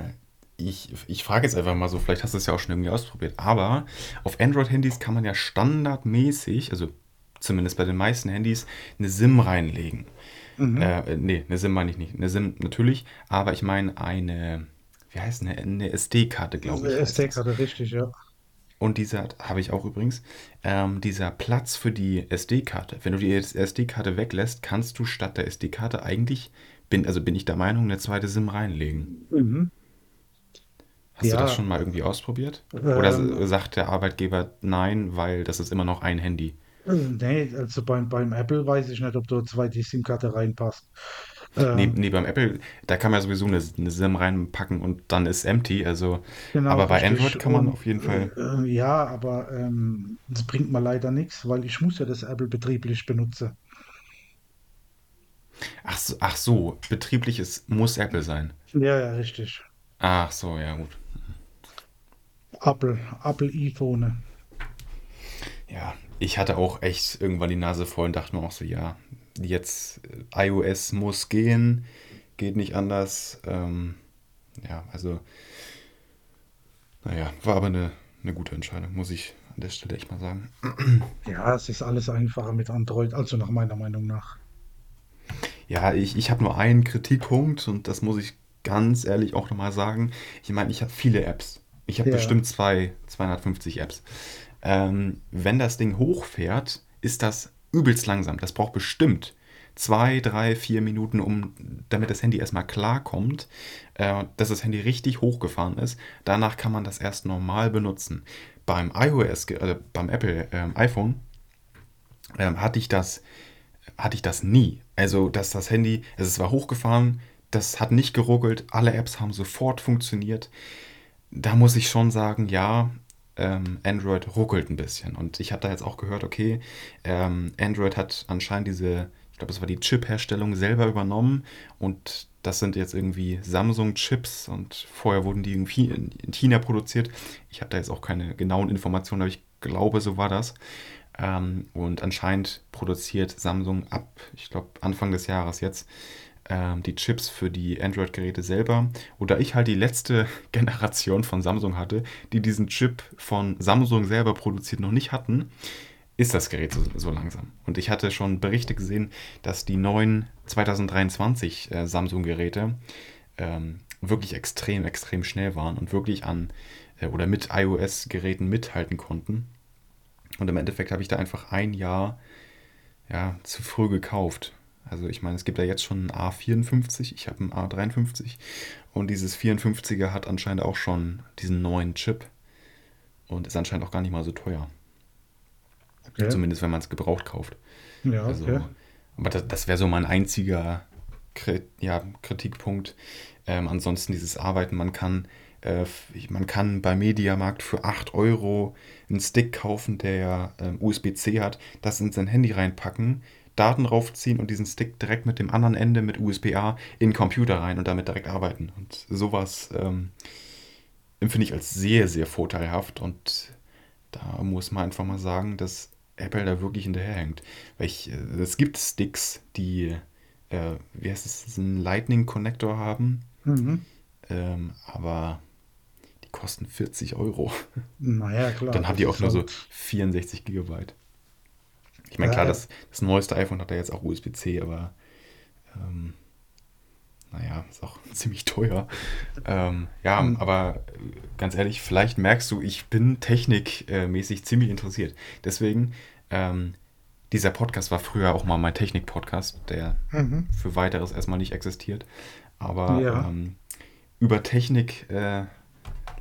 ich, ich frage jetzt einfach mal so, vielleicht hast du es ja auch schon irgendwie ausprobiert, aber auf Android-Handys kann man ja standardmäßig, also zumindest bei den meisten Handys, eine SIM reinlegen. Mhm. Äh, nee, eine SIM meine ich nicht. Eine SIM natürlich, aber ich meine eine, wie heißt eine, eine SD-Karte, glaube ich, das. SD-Karte, richtig, ja. Und dieser, habe ich auch übrigens, ähm, dieser Platz für die SD-Karte. Wenn du die SD-Karte weglässt, kannst du statt der SD-Karte eigentlich, bin, also bin ich der Meinung, eine zweite SIM reinlegen. Mhm. Hast du das Ja, schon mal irgendwie ausprobiert? Oder ähm, sagt der Arbeitgeber nein, weil das ist immer noch ein Handy? nee, also beim, beim Apple weiß ich nicht, ob da zwei die SIM-Karte reinpasst. Nee, Ähm, nee, beim Apple, da kann man ja sowieso eine, eine SIM reinpacken und dann ist empty. Also, genau, aber bei Android kann man auf jeden Fall. äh, äh, ja, aber ähm, das bringt mir leider nichts, weil ich muss ja das Apple betrieblich benutzen. Ach so, ach so, betriebliches muss Apple sein. Ja, ja, richtig. Ach so, ja gut. Apple, Apple iPhone. Ja, ich hatte auch echt irgendwann die Nase voll und dachte mir auch so, ja, jetzt äh, iOS muss gehen, geht nicht anders. Ähm, ja, also, naja, war aber eine, eine gute Entscheidung, muss ich an der Stelle echt mal sagen. Ja, es ist alles einfacher mit Android, also nach meiner Meinung nach. Ja, ich, ich habe nur einen Kritikpunkt und das muss ich ganz ehrlich auch nochmal sagen. Ich meine, ich habe viele Apps. Ich habe Ja, bestimmt zwei, 250 Apps. Ähm, wenn das Ding hochfährt, ist das übelst langsam. Das braucht bestimmt zwei, drei, vier Minuten, um, damit das Handy erstmal klarkommt, äh, dass das Handy richtig hochgefahren ist. Danach kann man das erst normal benutzen. Beim iOS, äh, beim Apple ähm, iPhone ähm, hatte ich das hatte ich das nie. Also, dass das Handy, also es war hochgefahren, das hat nicht geruckelt, alle Apps haben sofort funktioniert. Da muss ich schon sagen, ja, ähm, Android ruckelt ein bisschen. Und ich habe da jetzt auch gehört, okay, ähm, Android hat anscheinend diese, ich glaube, es war die Chip-Herstellung selber übernommen und das sind jetzt irgendwie Samsung-Chips und vorher wurden die irgendwie in, in China produziert. Ich habe da jetzt auch keine genauen Informationen, aber ich glaube, so war das. Ähm, und anscheinend produziert Samsung ab, ich glaube, Anfang des Jahres jetzt die Chips für die Android-Geräte selber. Oder ich halt die letzte Generation von Samsung hatte, die diesen Chip von Samsung selber produziert noch nicht hatten, ist das Gerät so, so langsam. Und ich hatte schon Berichte gesehen, dass die neuen 2023 äh, Samsung-Geräte ähm, wirklich extrem, extrem schnell waren und wirklich an äh, oder mit iOS-Geräten mithalten konnten. Und im Endeffekt habe ich da einfach ein Jahr ja, zu früh gekauft. Also ich meine, es gibt ja jetzt schon ein A54, ich habe ein A53 und dieses 54er hat anscheinend auch schon diesen neuen Chip und ist anscheinend auch gar nicht mal so teuer. okay. Zumindest wenn man es gebraucht kauft. Ja, okay. Also, aber das, das wäre so mein einziger ja, Kritikpunkt. Ähm, ansonsten dieses Arbeiten, man kann, äh, man kann bei Mediamarkt für 8 Euro einen Stick kaufen, der ähm, USB-C hat, das in sein Handy reinpacken, Daten raufziehen und diesen Stick direkt mit dem anderen Ende mit USB-A in den Computer rein und damit direkt arbeiten. Und sowas ähm, empfinde ich als sehr, sehr vorteilhaft und da muss man einfach mal sagen, dass Apple da wirklich hinterherhängt. Weil ich, äh, es gibt Sticks, die, äh, wie heißt es, einen Lightning-Connector haben, Mhm. ähm, aber die kosten 40 Euro. Naja, klar, Dann haben die auch nur so halt, 64 Gigabyte. Ich meine, klar, das, das neueste iPhone hat ja jetzt auch USB-C, aber ähm, naja, ist auch ziemlich teuer. Ähm, ja, Hm. aber äh, ganz ehrlich, vielleicht merkst du, ich bin technikmäßig ziemlich interessiert. Deswegen, ähm, dieser Podcast war früher auch mal mein Technik-Podcast, der Mhm. für weiteres erstmal nicht existiert. Aber Ja, ähm, über Technik äh,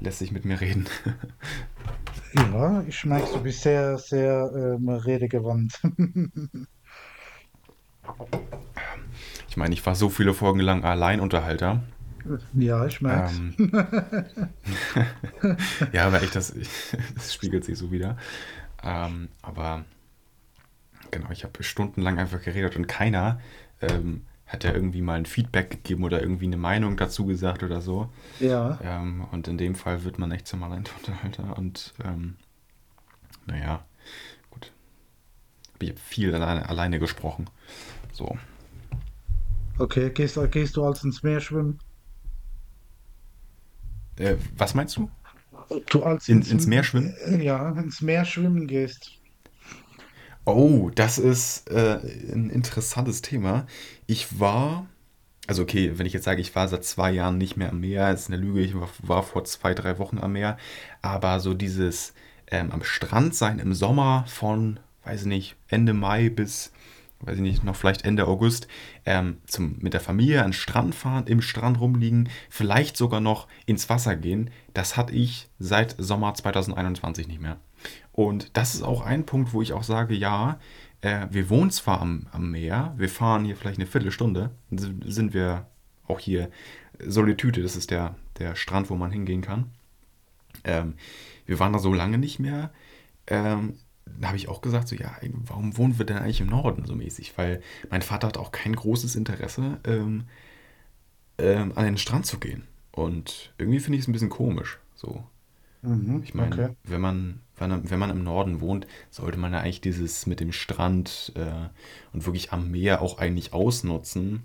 lässt sich mit mir reden. ja, ich merke, du bist sehr, sehr ähm, redegewandt. Ich meine, ich war so viele Folgen lang Alleinunterhalter. Ja, ich merk's. Ähm, ja, aber echt, das, das spiegelt sich so wieder. Ähm, aber genau, ich habe stundenlang einfach geredet und keiner ähm, hat ja irgendwie mal ein Feedback gegeben oder irgendwie eine Meinung dazu gesagt oder so. Ja, Ähm, und in dem Fall wird man echt zum Alleinunterhalter und ähm, naja, gut. Ich habe viel alleine, alleine gesprochen. So. okay. Gehst, gehst du als ins Meer schwimmen? Äh, was meinst du? Du als In, ins, ins Meer schwimmen? äh, ja, ins Meer schwimmen gehst? Oh, das ist äh, ein interessantes Thema. Ich war, also okay, wenn ich jetzt sage, ich war seit zwei Jahren nicht mehr am Meer, ist eine Lüge, ich war, war vor zwei, drei Wochen am Meer, aber so dieses ähm, am Strand sein im Sommer von, weiß ich nicht, Ende Mai bis weiß ich nicht, noch vielleicht Ende August, ähm, zum, mit der Familie an den Strand fahren, im Strand rumliegen, vielleicht sogar noch ins Wasser gehen. Das hatte ich seit Sommer 2021 nicht mehr. Und das ist auch ein Punkt, wo ich auch sage, ja, äh, wir wohnen zwar am, am Meer, wir fahren hier vielleicht eine Viertelstunde, sind wir auch hier Solitüte, das ist der, der Strand, wo man hingehen kann. Ähm, wir waren da so lange nicht mehr. Ähm, da habe ich auch gesagt, so ja, warum wohnen wir denn eigentlich im Norden so mäßig? Weil mein Vater hat auch kein großes Interesse, ähm, ähm, an den Strand zu gehen. Und irgendwie finde ich es ein bisschen komisch. So. Mhm, Ich meine, okay. wenn man, wenn, wenn man im Norden wohnt, sollte man ja eigentlich dieses mit dem Strand äh, und wirklich am Meer auch eigentlich ausnutzen.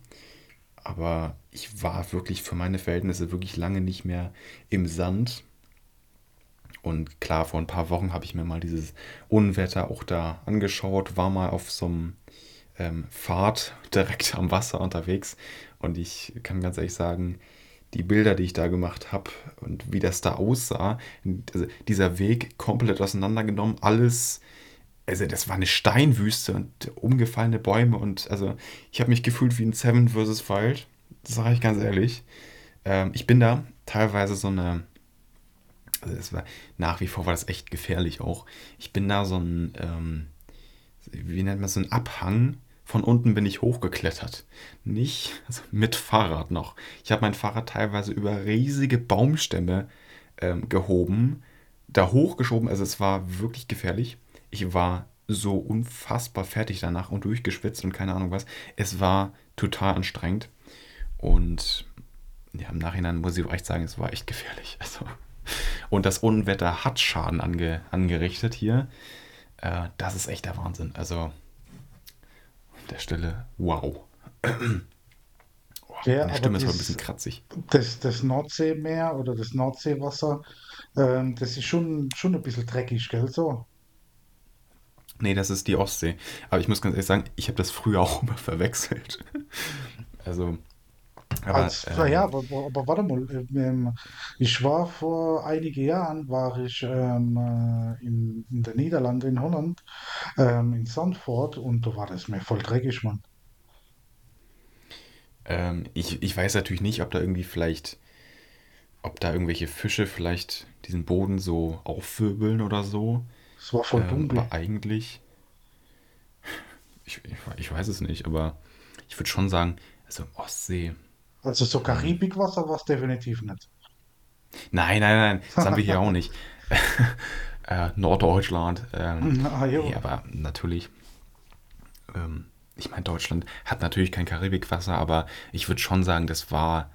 Aber ich war wirklich für meine Verhältnisse wirklich lange nicht mehr im Sand. Und klar, vor ein paar Wochen habe ich mir mal dieses Unwetter auch da angeschaut, war mal auf so einem ähm, Pfad direkt am Wasser unterwegs. Und ich kann ganz ehrlich sagen, die Bilder, die ich da gemacht habe und wie das da aussah, also dieser Weg komplett auseinandergenommen, alles, also das war eine Steinwüste und umgefallene Bäume und also ich habe mich gefühlt wie ein Seven vs. Wild, das sage ich ganz ehrlich. Ähm, ich bin da teilweise so eine also es war nach wie vor war das echt gefährlich auch. Ich bin da so ein, ähm, wie nennt man so ein Abhang. Von unten bin ich hochgeklettert. Nicht also mit Fahrrad noch. Ich habe mein Fahrrad teilweise über riesige Baumstämme ähm, gehoben, da hochgeschoben. Also es war wirklich gefährlich. Ich war so unfassbar fertig danach und durchgeschwitzt und keine Ahnung was. Es war total anstrengend. Und ja, im Nachhinein muss ich echt sagen, es war echt gefährlich. Also und das Unwetter hat Schaden ange, angerichtet hier. Äh, das ist echt der Wahnsinn. Also der Stelle, wow. Ja, meine Stimme ist ein bisschen kratzig. das, das Nordseemeer oder das Nordseewasser, ähm, das ist schon, schon ein bisschen dreckig, gell? So. Nee, das ist die Ostsee. Aber ich muss ganz ehrlich sagen, ich habe das früher auch immer verwechselt. Also, aber Als, ja, ähm, aber, aber warte mal, ähm, ich war vor einigen Jahren, war ich ähm, äh, in, in den Niederlanden, in Holland, ähm, in Zandvoort und da war das Meer voll dreckig, Mann. ähm, ich, ich weiß natürlich nicht, ob da irgendwie vielleicht, ob da irgendwelche Fische vielleicht diesen Boden so aufwirbeln oder so. Es war voll Ähm, dunkel. aber eigentlich, ich, ich, ich weiß es nicht, aber ich würde schon sagen, also Ostsee. Also so Hm. Karibikwasser war es definitiv nicht. Nein, nein, nein, das haben wir hier auch nicht. äh, Norddeutschland. Ähm, Ah, nee, aber natürlich, ähm, ich meine, Deutschland hat natürlich kein Karibikwasser, aber ich würde schon sagen, das war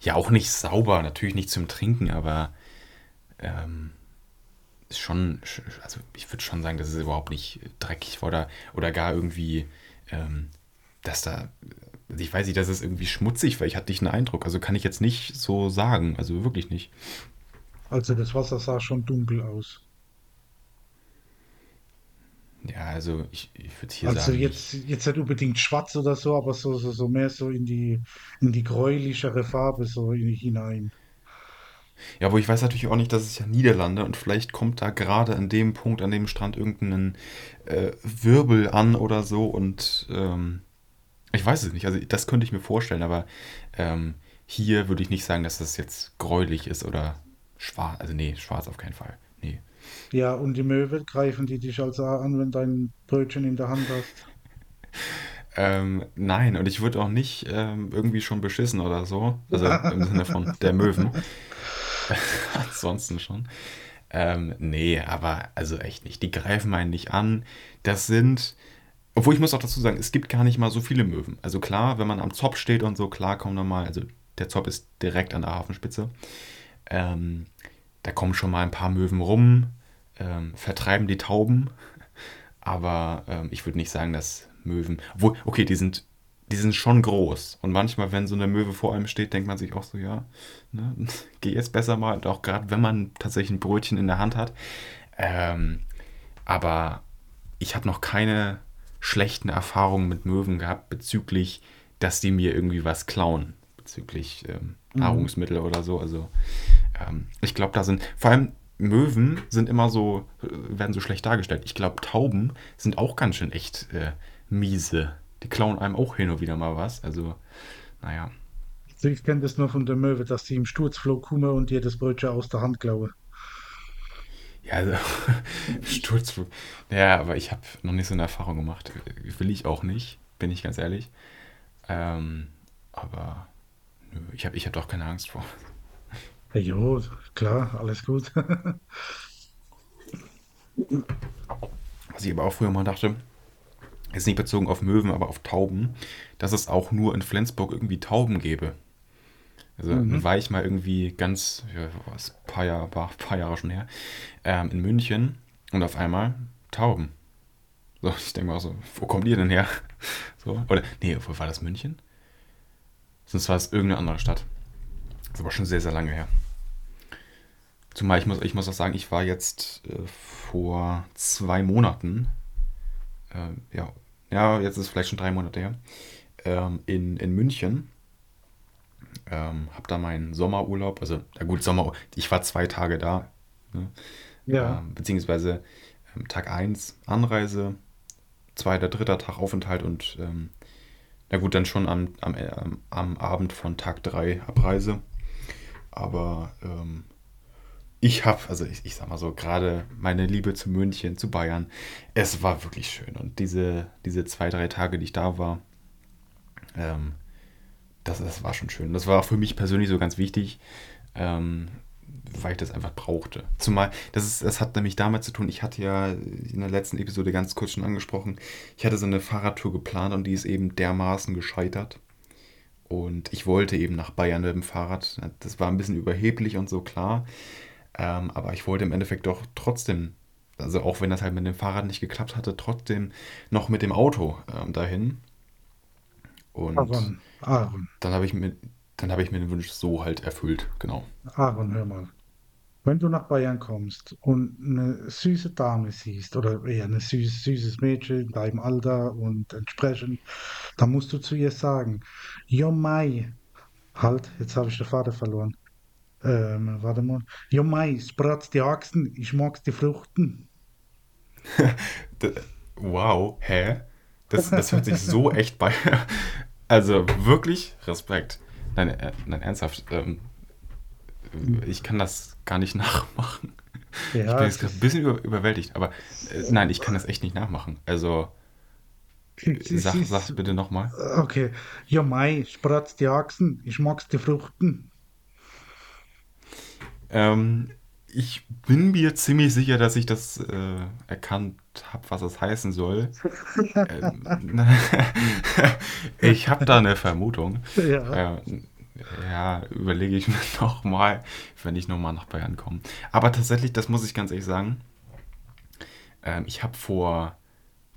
ja auch nicht sauber, natürlich nicht zum Trinken, aber ähm, ist schon, also ich würde schon sagen, dass es überhaupt nicht dreckig oder, oder gar irgendwie, ähm, dass da, also ich weiß nicht, dass es irgendwie schmutzig war. Ich hatte nicht einen Eindruck. Also kann ich jetzt nicht so sagen. Also wirklich nicht. Also das Wasser sah schon dunkel aus. Ja, also ich, ich würde hier Also sagen, jetzt, ich. jetzt nicht unbedingt schwarz oder so, aber so, so, so mehr so in die, in die gräulichere Farbe so in, hinein. Ja, aber ich weiß natürlich auch nicht, dass es ja Niederlande und vielleicht kommt da gerade an dem Punkt, an dem Strand irgendein äh, Wirbel an oder so und ähm, ich weiß es nicht. Also das könnte ich mir vorstellen, aber ähm, hier würde ich nicht sagen, dass das jetzt gräulich ist oder schwarz. Also nee, schwarz auf keinen Fall. Nee. Ja, und die Möwe greifen die dich also an, wenn du ein Brötchen in der Hand hast. Ähm, nein, und ich würde auch nicht ähm, irgendwie schon beschissen oder so. Also im Sinne von der Möwen. Ansonsten schon. Ähm, nee, aber also echt nicht. Die greifen einen nicht an. Das sind. Obwohl ich muss auch dazu sagen, es gibt gar nicht mal so viele Möwen. Also klar, wenn man am Zopf steht und so, klar kommen da mal, also der Zopf ist direkt an der Hafenspitze. Ähm, da kommen schon mal ein paar Möwen rum, ähm, vertreiben die Tauben. Aber ähm, ich würde nicht sagen, dass Möwen. Obwohl, okay, die sind, die sind schon groß. Und manchmal, wenn so eine Möwe vor einem steht, denkt man sich auch so, ja, ne, geh jetzt besser mal. Und auch gerade wenn man tatsächlich ein Brötchen in der Hand hat. Ähm, aber ich habe noch keine schlechten Erfahrungen mit Möwen gehabt bezüglich, dass die mir irgendwie was klauen. Bezüglich ähm, Mhm. Nahrungsmittel oder so. Also ähm, ich glaube, da sind vor allem Möwen sind immer so, äh, werden so schlecht dargestellt. Ich glaube, Tauben sind auch ganz schön echt äh, miese. Die klauen einem auch hin und wieder mal was. Also, naja. Ich kenne das nur von der Möwe, dass die im Sturzflug kommen und dir das Brötchen aus der Hand klauen. Ja, also, Sturzflug. Ja, aber ich habe noch nicht so eine Erfahrung gemacht. Will ich auch nicht, bin ich ganz ehrlich. Ähm, aber nö, ich habe ich hab doch keine Angst vor. Ja, jo, klar, alles gut. Was ich aber auch früher mal dachte, ist nicht bezogen auf Möwen, aber auf Tauben, dass es auch nur in Flensburg irgendwie Tauben gäbe. Also dann Mhm. war ich mal irgendwie ganz, ja, was, paar Jahre, ein paar Jahre schon her, ähm, in München und auf einmal Tauben. So, ich denke mal so, wo kommt ihr denn her? So, oder, nee, wo war das München? Sonst war es irgendeine andere Stadt. Das ist aber schon sehr, sehr lange her. Zumal ich muss, ich muss auch sagen, ich war jetzt äh, vor zwei Monaten, äh, ja, ja, jetzt ist es vielleicht schon drei Monate her, ähm, in, in München. Ähm, hab da meinen Sommerurlaub, also, na gut, Sommer, ich war zwei Tage da, ne? Ja, ähm, beziehungsweise ähm, Tag eins Anreise, zweiter, dritter Tag Aufenthalt und ähm, na gut, dann schon am, am, äh, am Abend von Tag 3 Abreise. Aber ähm, ich habe, also ich, ich sag mal so, gerade meine Liebe zu München, zu Bayern, es war wirklich schön. Und diese, diese zwei, drei Tage, die ich da war, ähm, das, das war schon schön. Das war für mich persönlich so ganz wichtig, ähm, weil ich das einfach brauchte. Zumal, das ist, das hat nämlich damit zu tun, ich hatte ja in der letzten Episode ganz kurz schon angesprochen, ich hatte so eine Fahrradtour geplant und die ist eben dermaßen gescheitert. Und ich wollte eben nach Bayern mit dem Fahrrad. Das war ein bisschen überheblich und so klar. Ähm, aber ich wollte im Endeffekt doch trotzdem, also auch wenn das halt mit dem Fahrrad nicht geklappt hatte, trotzdem noch mit dem Auto ähm, dahin. Und Aaron, Aaron, dann habe ich mir, dann habe ich mir den Wunsch so halt erfüllt, genau. Aaron, hör mal. Wenn du nach Bayern kommst und eine süße Dame siehst oder eher ein süß, süßes Mädchen in deinem Alter und entsprechend, dann musst du zu ihr sagen, Jo Mai, halt, jetzt habe ich den Vater verloren. Ähm, warte mal. Jo Mai, spratz die Achsen, ich mag's die Fruchten. Wow, hä? Das, das hört sich so echt bei. Also wirklich Respekt. Nein, äh, nein ernsthaft. Ähm, ich kann das gar nicht nachmachen. Ich bin Ja, jetzt gerade ein bisschen über, überwältigt, aber äh, nein, ich kann das echt nicht nachmachen. Also sag, sag bitte nochmal. okay. Jo Mai, spratz die Achsen, ich mag's die Fruchten. Ähm, ich bin mir ziemlich sicher, dass ich das äh, erkannt habe, was das heißen soll. Ähm, ich habe da eine Vermutung. Ja, Äh, ja, überlege ich mir nochmal, wenn ich nochmal nach Bayern komme. Aber tatsächlich, das muss ich ganz ehrlich sagen, ähm, ich habe vor,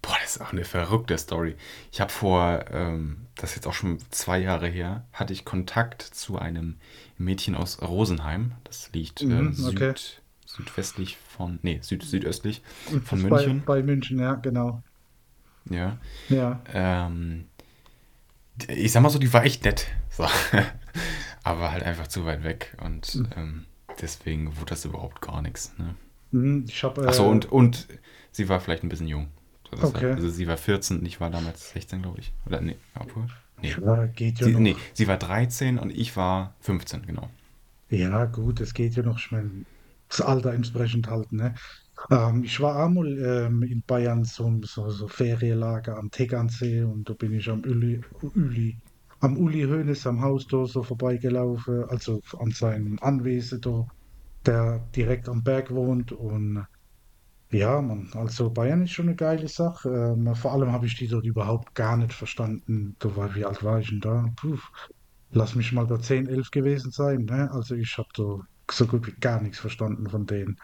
boah, das ist auch eine verrückte Story. Ich habe vor, ähm, das ist jetzt auch schon zwei Jahre her, hatte ich Kontakt zu einem Mädchen aus Rosenheim. Das liegt äh, mhm, okay. süd, südwestlich von, nee, süd, südöstlich Und von das bei, München. bei München, ja, genau. Ja. Ja. Ähm, ich sag mal so, die war echt nett. So. Aber halt einfach zu weit weg und ähm, deswegen wurde das überhaupt gar nichts. Ne? Mhm, Ich Ach so, habe, und, und sie war vielleicht ein bisschen jung. So, äh, okay. also sie war 14 und ich war damals 16, glaube ich. Oder nee, obwohl. Nee. Ja, geht ja Sie, nee, noch. sie war 13 und ich war 15, genau. Ja, gut, es geht ja noch schnell. Das Alter entsprechend halt, ne? Ähm, ich war einmal ähm, in Bayern so, so, so Ferienlager am Tegernsee und da bin ich am Uli, Uli, am Uli Hoeneß am Haus da so vorbeigelaufen, also an seinem Anwesen da, der direkt am Berg wohnt und ja, man, also Bayern ist schon eine geile Sache. Ähm, vor allem habe ich die dort überhaupt gar nicht verstanden. Da war, wie alt war ich denn da? Puh, lass mich mal da 10, 11 gewesen sein, ne? Also ich habe da so gut wie gar nichts verstanden von denen.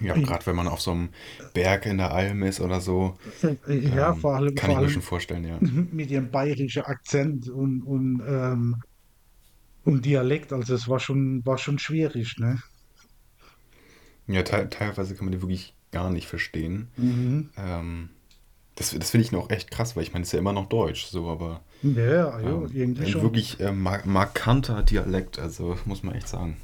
Ja, Ich, gerade wenn man auf so einem Berg in der Alm ist oder so, äh, ja, ähm, vor allem, kann vor ich mir schon vorstellen, ja. mit ihrem bayerischen Akzent und, und, ähm, und Dialekt, also es war schon, war schon schwierig, ne? Ja, te teilweise kann man die wirklich gar nicht verstehen. Mhm. Ähm, das das finde ich noch echt krass, weil ich meine, es ist ja immer noch Deutsch, so, aber Ja, ja, ähm, irgendwie ein schon. wirklich äh, mar markanter Dialekt, also muss man echt sagen.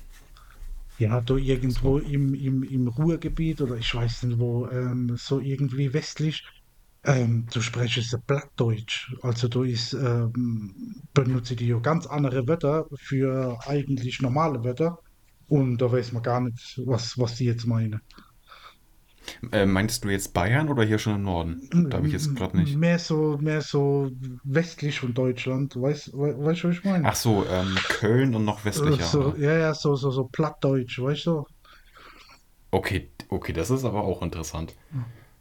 Ja, da So. irgendwo im, im, im Ruhrgebiet oder ich weiß nicht wo, ähm, so irgendwie westlich. Ähm, du sprichst Plattdeutsch, also du ist, ähm, benutze die ja ganz andere Wörter für eigentlich normale Wörter und da weiß man gar nicht, was, was die jetzt meinen. Äh, meinst du jetzt Bayern oder hier schon im Norden? Da habe ich jetzt gerade nicht. Mehr so, mehr so westlich von Deutschland, weißt du, weißt, was ich meine? Ach so, ähm, Köln und noch westlicher, So, ja, ja, so, so, so Plattdeutsch, weißt du? Okay, okay, das ist aber auch interessant.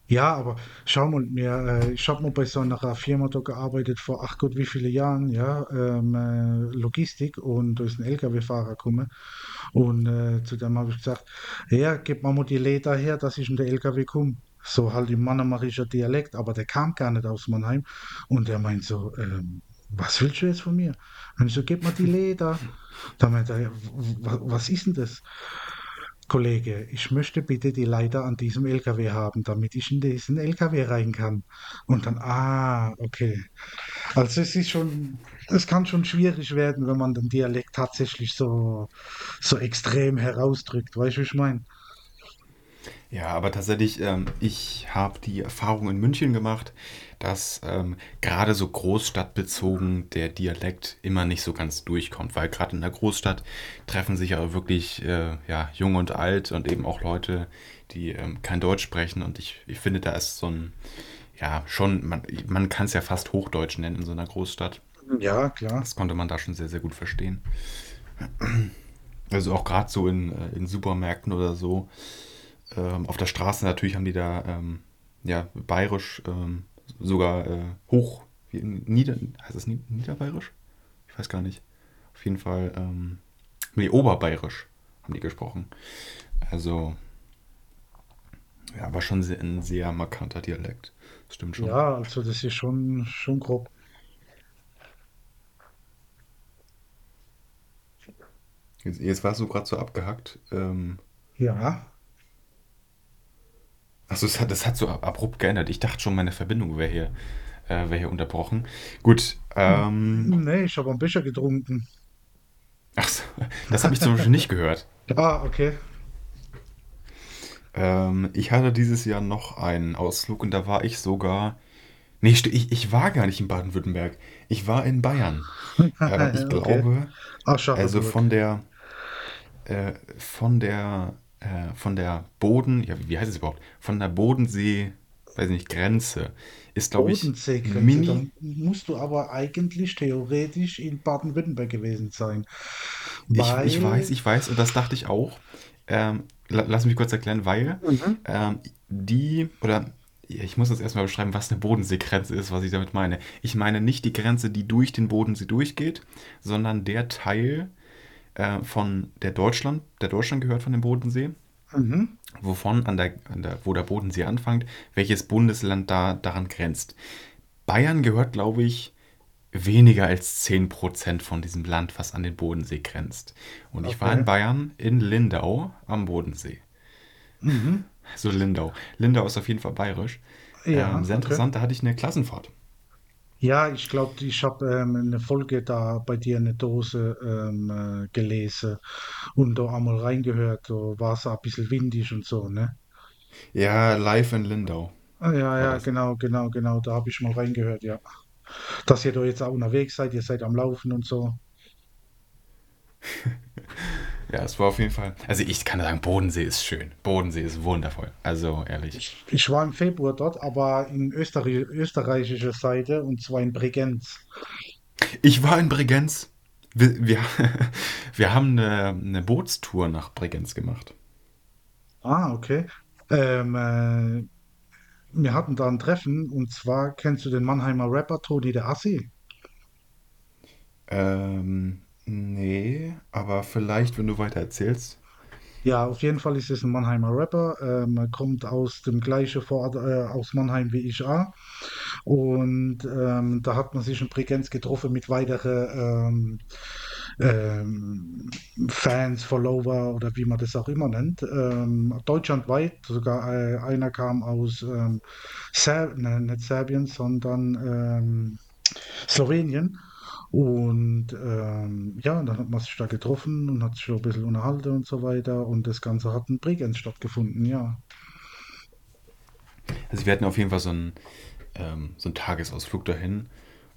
Ja, aber schau mal, mir, äh, ich habe mal bei so einer Firma da gearbeitet vor, ach Gott, wie viele Jahren, ja, ähm, äh, Logistik und da ist ein LKW-Fahrer gekommen und äh, zu dem habe ich gesagt, ja, gib mir mal die Leder her, dass ich in der LKW komme. So halt im Mannemarischer Dialekt, aber der kam gar nicht aus Mannheim und der meint so, ähm, was willst du jetzt von mir? Und ich so, gib mir die Leder. Da meint er, "Ja, w- w- was ist denn das? Kollege, ich möchte bitte die Leiter an diesem LKW haben, damit ich in diesen LKW rein kann. Und dann, ah, okay. Also es ist schon, es kann schon schwierig werden, wenn man den Dialekt tatsächlich so, so extrem herausdrückt. Weißt du, wie ich meine? Ja, aber tatsächlich, ähm, ich habe die Erfahrung in München gemacht, dass ähm, gerade so großstadtbezogen der Dialekt immer nicht so ganz durchkommt, weil gerade in der Großstadt treffen sich ja wirklich äh, ja, jung und alt und eben auch Leute, die ähm, kein Deutsch sprechen und ich, ich finde, da ist so ein, ja, schon, man, man kann es ja fast Hochdeutsch nennen in so einer Großstadt. Ja, klar. Das konnte man da schon sehr, sehr gut verstehen. Also auch gerade so in, äh, in Supermärkten oder so. Ähm, auf der Straße natürlich haben die da ähm, ja, bayerisch ähm, sogar äh, hoch. Wie, Nieder, heißt das Ni- Niederbayerisch? Ich weiß gar nicht. Auf jeden Fall, ähm, nee, Oberbayerisch haben die gesprochen. Also, ja, aber schon sehr, ein sehr markanter Dialekt. Das stimmt schon. Ja, also das ist schon, schon grob. Jetzt, jetzt warst du gerade so abgehackt. Ähm, Ja. achso, das hat, das hat so ab- abrupt geändert. Ich dachte schon, meine Verbindung wäre hier, äh, wär hier unterbrochen. Gut, Hm, ähm, Nee, ich habe ein Becher getrunken. ach so, das habe ich zum Beispiel nicht gehört. Ah, okay. Ähm, ich hatte dieses Jahr noch einen Ausflug und da war ich sogar. Nee, ich, ich war gar nicht in Baden-Württemberg. Ich war in Bayern. Ähm, ich Okay. glaube, also Aschaffenburg. von der, äh, von der, äh, von der Boden, ja, wie heißt es überhaupt? Von der Bodensee, weiß nicht, Grenze ist, glaube ich, mini. dann musst du aber eigentlich theoretisch in Baden-Württemberg gewesen sein, Ich, ich weiß, weil, ich weiß, und das dachte ich auch. Ähm, la- lass mich kurz erklären, weil Mhm. ähm, die, oder ich muss das erstmal beschreiben, was eine Bodenseegrenze ist, was ich damit meine. Ich meine nicht die Grenze, die durch den Bodensee durchgeht, sondern der Teil äh, von der Deutschland, der Deutschland gehört von dem Bodensee, Mhm. wovon an der, an der, wo der Bodensee anfängt, welches Bundesland da daran grenzt. Bayern gehört, glaube ich, weniger als 10% von diesem Land, was an den Bodensee grenzt. Und ich war in okay, Bayern, in Lindau am Bodensee. Mhm. So Lindau. Lindau ist auf jeden Fall bayerisch. Ähm, Ja, sehr okay. interessant, da hatte ich eine Klassenfahrt. Ja, ich glaube, ich habe ähm, eine Folge da bei dir in der Dose ähm, äh, gelesen und da einmal reingehört, da war es ein bisschen windig und so, ne? Ja, live in Lindau Ah, Ja, war ja, das. genau, genau, genau, da habe ich mal reingehört, ja. Dass ihr da jetzt auch unterwegs seid, ihr seid am Laufen und so. Ja, es war auf jeden Fall. Also ich kann sagen, Bodensee ist schön. Bodensee ist wundervoll. Also ehrlich. Ich, ich war im Februar dort, aber in Österreich, österreichischer Seite und zwar in Bregenz. Ich war in Bregenz. Wir, wir, wir haben eine, eine Bootstour nach Bregenz gemacht. Ah, okay. Ähm, äh, wir hatten da ein Treffen und zwar kennst du den Mannheimer Rapper Toni der Assi? Ähm, nee, aber vielleicht, wenn du weiter erzählst. Ja, auf jeden Fall ist es ein Mannheimer Rapper. Ähm, er kommt aus dem gleichen Vorort, äh, aus Mannheim wie ich auch. Und ähm, da hat man sich in Bregenz getroffen mit weiteren ähm, ähm, Fans, Follower oder wie man das auch immer nennt. Ähm, deutschlandweit, sogar äh, einer kam aus ähm, Ser ne, nicht Serbien, sondern Slowenien. Und ähm, ja, dann hat man sich da getroffen und hat sich so ein bisschen unterhalten und so weiter. Und das Ganze hat in Bregenz stattgefunden, ja. Also wir hatten auf jeden Fall so ein ähm, so einen Tagesausflug dahin.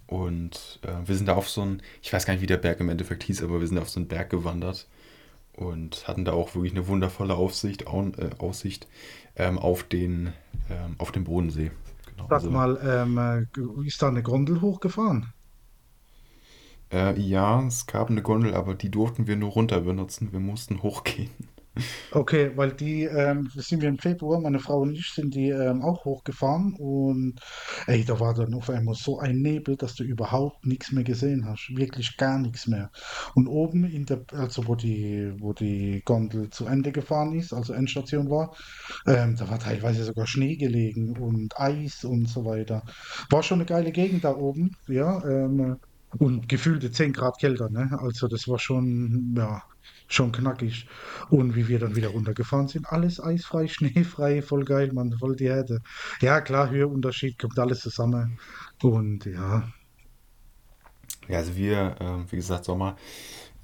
Und äh, wir sind da auf so einen, ich weiß gar nicht, wie der Berg im Endeffekt hieß, aber wir sind auf so einen Berg gewandert und hatten da auch wirklich eine wundervolle Aufsicht, au, äh, Aussicht ähm, auf den, ähm, auf den Bodensee. Genau, Sag also mal, ähm, äh, ist da eine Gondel hochgefahren? Äh, ja, es gab eine Gondel, aber die durften wir nur runter benutzen. Wir mussten hochgehen. Okay, weil die, ähm, das sind wir im Februar, meine Frau und ich sind die ähm, auch hochgefahren und ey, da war dann auf einmal so ein Nebel, dass du überhaupt nichts mehr gesehen hast, wirklich gar nichts mehr. Und oben in der, also wo die, wo die Gondel zu Ende gefahren ist, also Endstation war, ähm, da war teilweise sogar Schnee gelegen und Eis und so weiter. War schon eine geile Gegend da oben, ja, ähm, und gefühlte 10 Grad kälter, ne? Also das war schon, ja, schon knackig. Und wie wir dann wieder runtergefahren sind, alles eisfrei, schneefrei, voll geil, Mann, voll die Erde. Ja, klar, Höheunterschied, kommt alles zusammen. Und ja, Ja, also wir, ähm, wie gesagt, Sommer.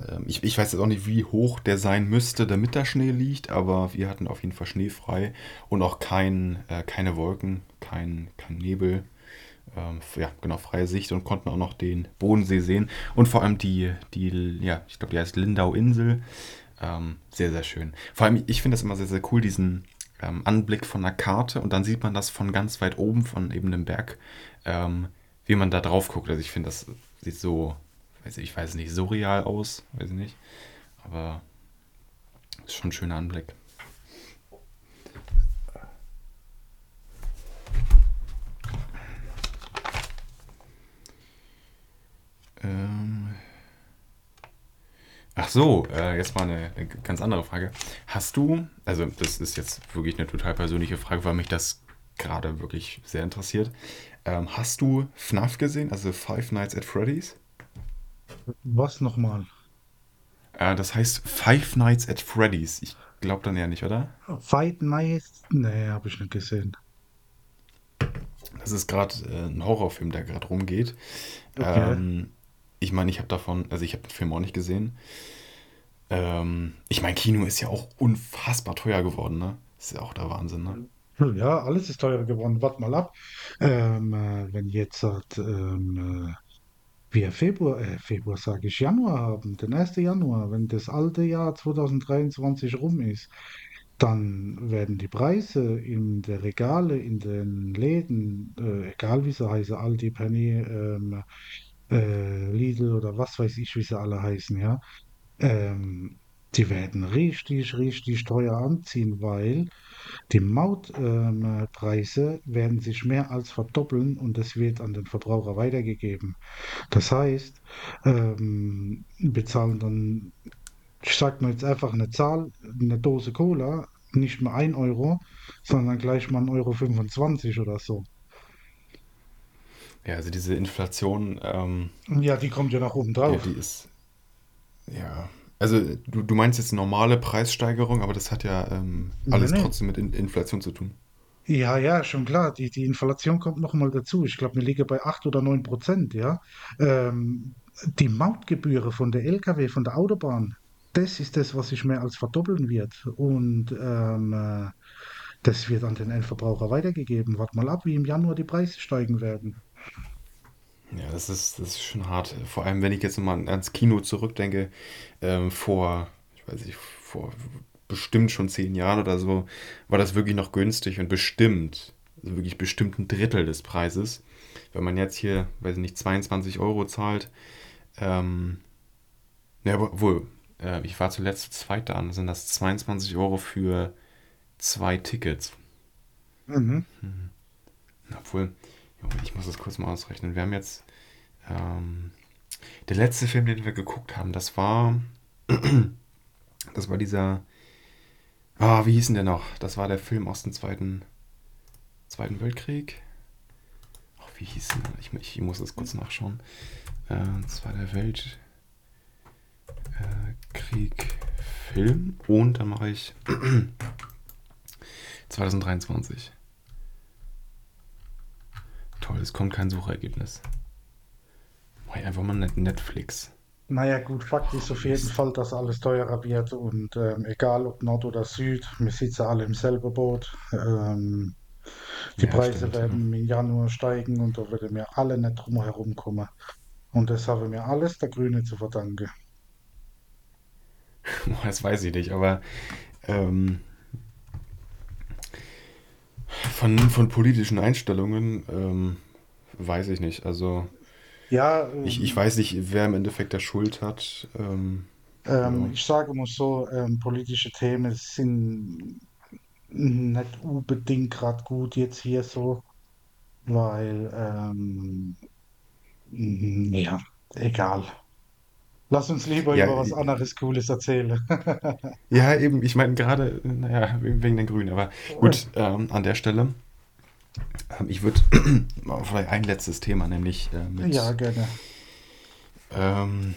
Ähm, ich, ich weiß jetzt auch nicht, wie hoch der sein müsste, damit da Schnee liegt, aber wir hatten auf jeden Fall schneefrei und auch kein, äh, keine Wolken, kein, kein Nebel. Ähm, ja, genau, freie Sicht und konnten auch noch den Bodensee sehen und vor allem die, die ja, ich glaube, die heißt Lindau-Insel. Ähm, sehr, sehr schön. Vor allem, ich finde das immer sehr, sehr cool, diesen ähm, Anblick von einer Karte und dann sieht man das von ganz weit oben, von eben dem Berg, ähm, wie man da drauf guckt. Also ich finde, das sieht so, weiß ich, ich weiß nicht, surreal aus, weiß ich nicht, aber ist schon ein schöner Anblick. Ähm, ach so, äh, jetzt mal eine, eine ganz andere Frage. Hast du, also das ist jetzt wirklich eine total persönliche Frage, weil mich das gerade wirklich sehr interessiert. Ähm, hast du FNAF gesehen, also Five Nights at Freddy's? was nochmal? Äh, das heißt Five Nights at Freddy's. Ich glaube dann eher nicht, oder? Fight Night? Nee, habe ich nicht gesehen. Das ist gerade äh, ein Horrorfilm, der gerade rumgeht. Okay. Ähm, ich meine, ich habe davon, also ich habe den Film auch nicht gesehen. Ähm, ich meine, Kino ist ja auch unfassbar teuer geworden, ne? ist ja auch der Wahnsinn, ne? Ja, alles ist teurer geworden. Wart mal ab. Ähm, äh, wenn jetzt halt, ähm, äh, wir Februar, äh, Februar sage ich, Januar haben, den 1. Januar, wenn das alte Jahr 2023 rum ist, dann werden die Preise in der Regale, in den Läden, äh, egal wie sie heißen, Aldi, Penny, ähm, äh, Lidl oder was weiß ich, wie sie alle heißen, ja, ähm, die werden richtig, richtig teuer anziehen, weil die Mautpreise ähm, werden sich mehr als verdoppeln und das wird an den Verbraucher weitergegeben. Das heißt, ähm, bezahlen dann, ich sag mal jetzt einfach eine Zahl, eine Dose Cola, nicht mehr ein Euro, sondern gleich mal 1,25 Euro fünfundzwanzig oder so. Ja, also diese Inflation, ähm, Ja, die kommt ja nach oben ja, drauf. die ist, ja. Also du, du meinst jetzt normale Preissteigerung, aber das hat ja ähm, Nee, alles nee. trotzdem mit In Inflation zu tun. Ja, ja, schon klar. Die, die Inflation kommt noch mal dazu. Ich glaube, wir liegen bei 8 oder 9 Prozent, ja. Ähm, die Mautgebühren von der LKW, von der Autobahn, das ist das, was sich mehr als verdoppeln wird. Und ähm, äh, das wird an den Endverbraucher weitergegeben. Wart mal ab, wie im Januar die Preise steigen werden. Ja, das ist, das ist schon hart. Vor allem, wenn ich jetzt mal ans Kino zurückdenke, ähm, vor, ich weiß nicht, vor bestimmt schon zehn Jahren oder so, war das wirklich noch günstig und bestimmt, also wirklich bestimmt ein Drittel des Preises. Wenn man jetzt hier, weiß ich nicht, 22 Euro zahlt, ähm, ja, obwohl, äh, ich war zuletzt zu zweit da, sind das 22 Euro für zwei Tickets. Mhm. Obwohl, Junge, ich muss das kurz mal ausrechnen. Wir haben jetzt, ähm, der letzte Film, den wir geguckt haben, das war, das war dieser, ah, wie hieß denn der noch? Das war der Film aus dem Zweiten, Zweiten Weltkrieg. Ach, wie hieß denn? Ich, ich muss das kurz nachschauen. Äh, Zweiter Weltkrieg, Film und dann mache ich 2023. Toll, es kommt kein Suchergebnis. Mach ich einfach mal Net Netflix. Naja, gut, Fakt ist auf jeden. Fall, dass alles teurer wird und ähm, egal ob Nord oder Süd, wir sitzen alle im selben Boot. Ähm, Die Ja, Preise stimmt. Ja. werden im Januar steigen und da würde mir alle nicht drum herum kommen. Und das habe mir alles der Grüne zu verdanken. Das weiß ich nicht, aber ähm, von, von politischen Einstellungen ähm, weiß ich nicht. Also Ja, ich, ich ähm, weiß nicht, wer im Endeffekt da Schuld hat. Ähm, ähm, ja. ich sage mal so, ähm, politische Themen sind nicht unbedingt gerade gut jetzt hier so, weil, ähm, ja, egal. Lass uns lieber Ja, über was anderes Cooles erzählen. ja, eben, ich meine gerade, naja, wegen den Grünen, aber gut, ähm, an der Stelle, ähm, ich würde vielleicht ein letztes Thema, nämlich äh, Ja, mit, gerne. ähm,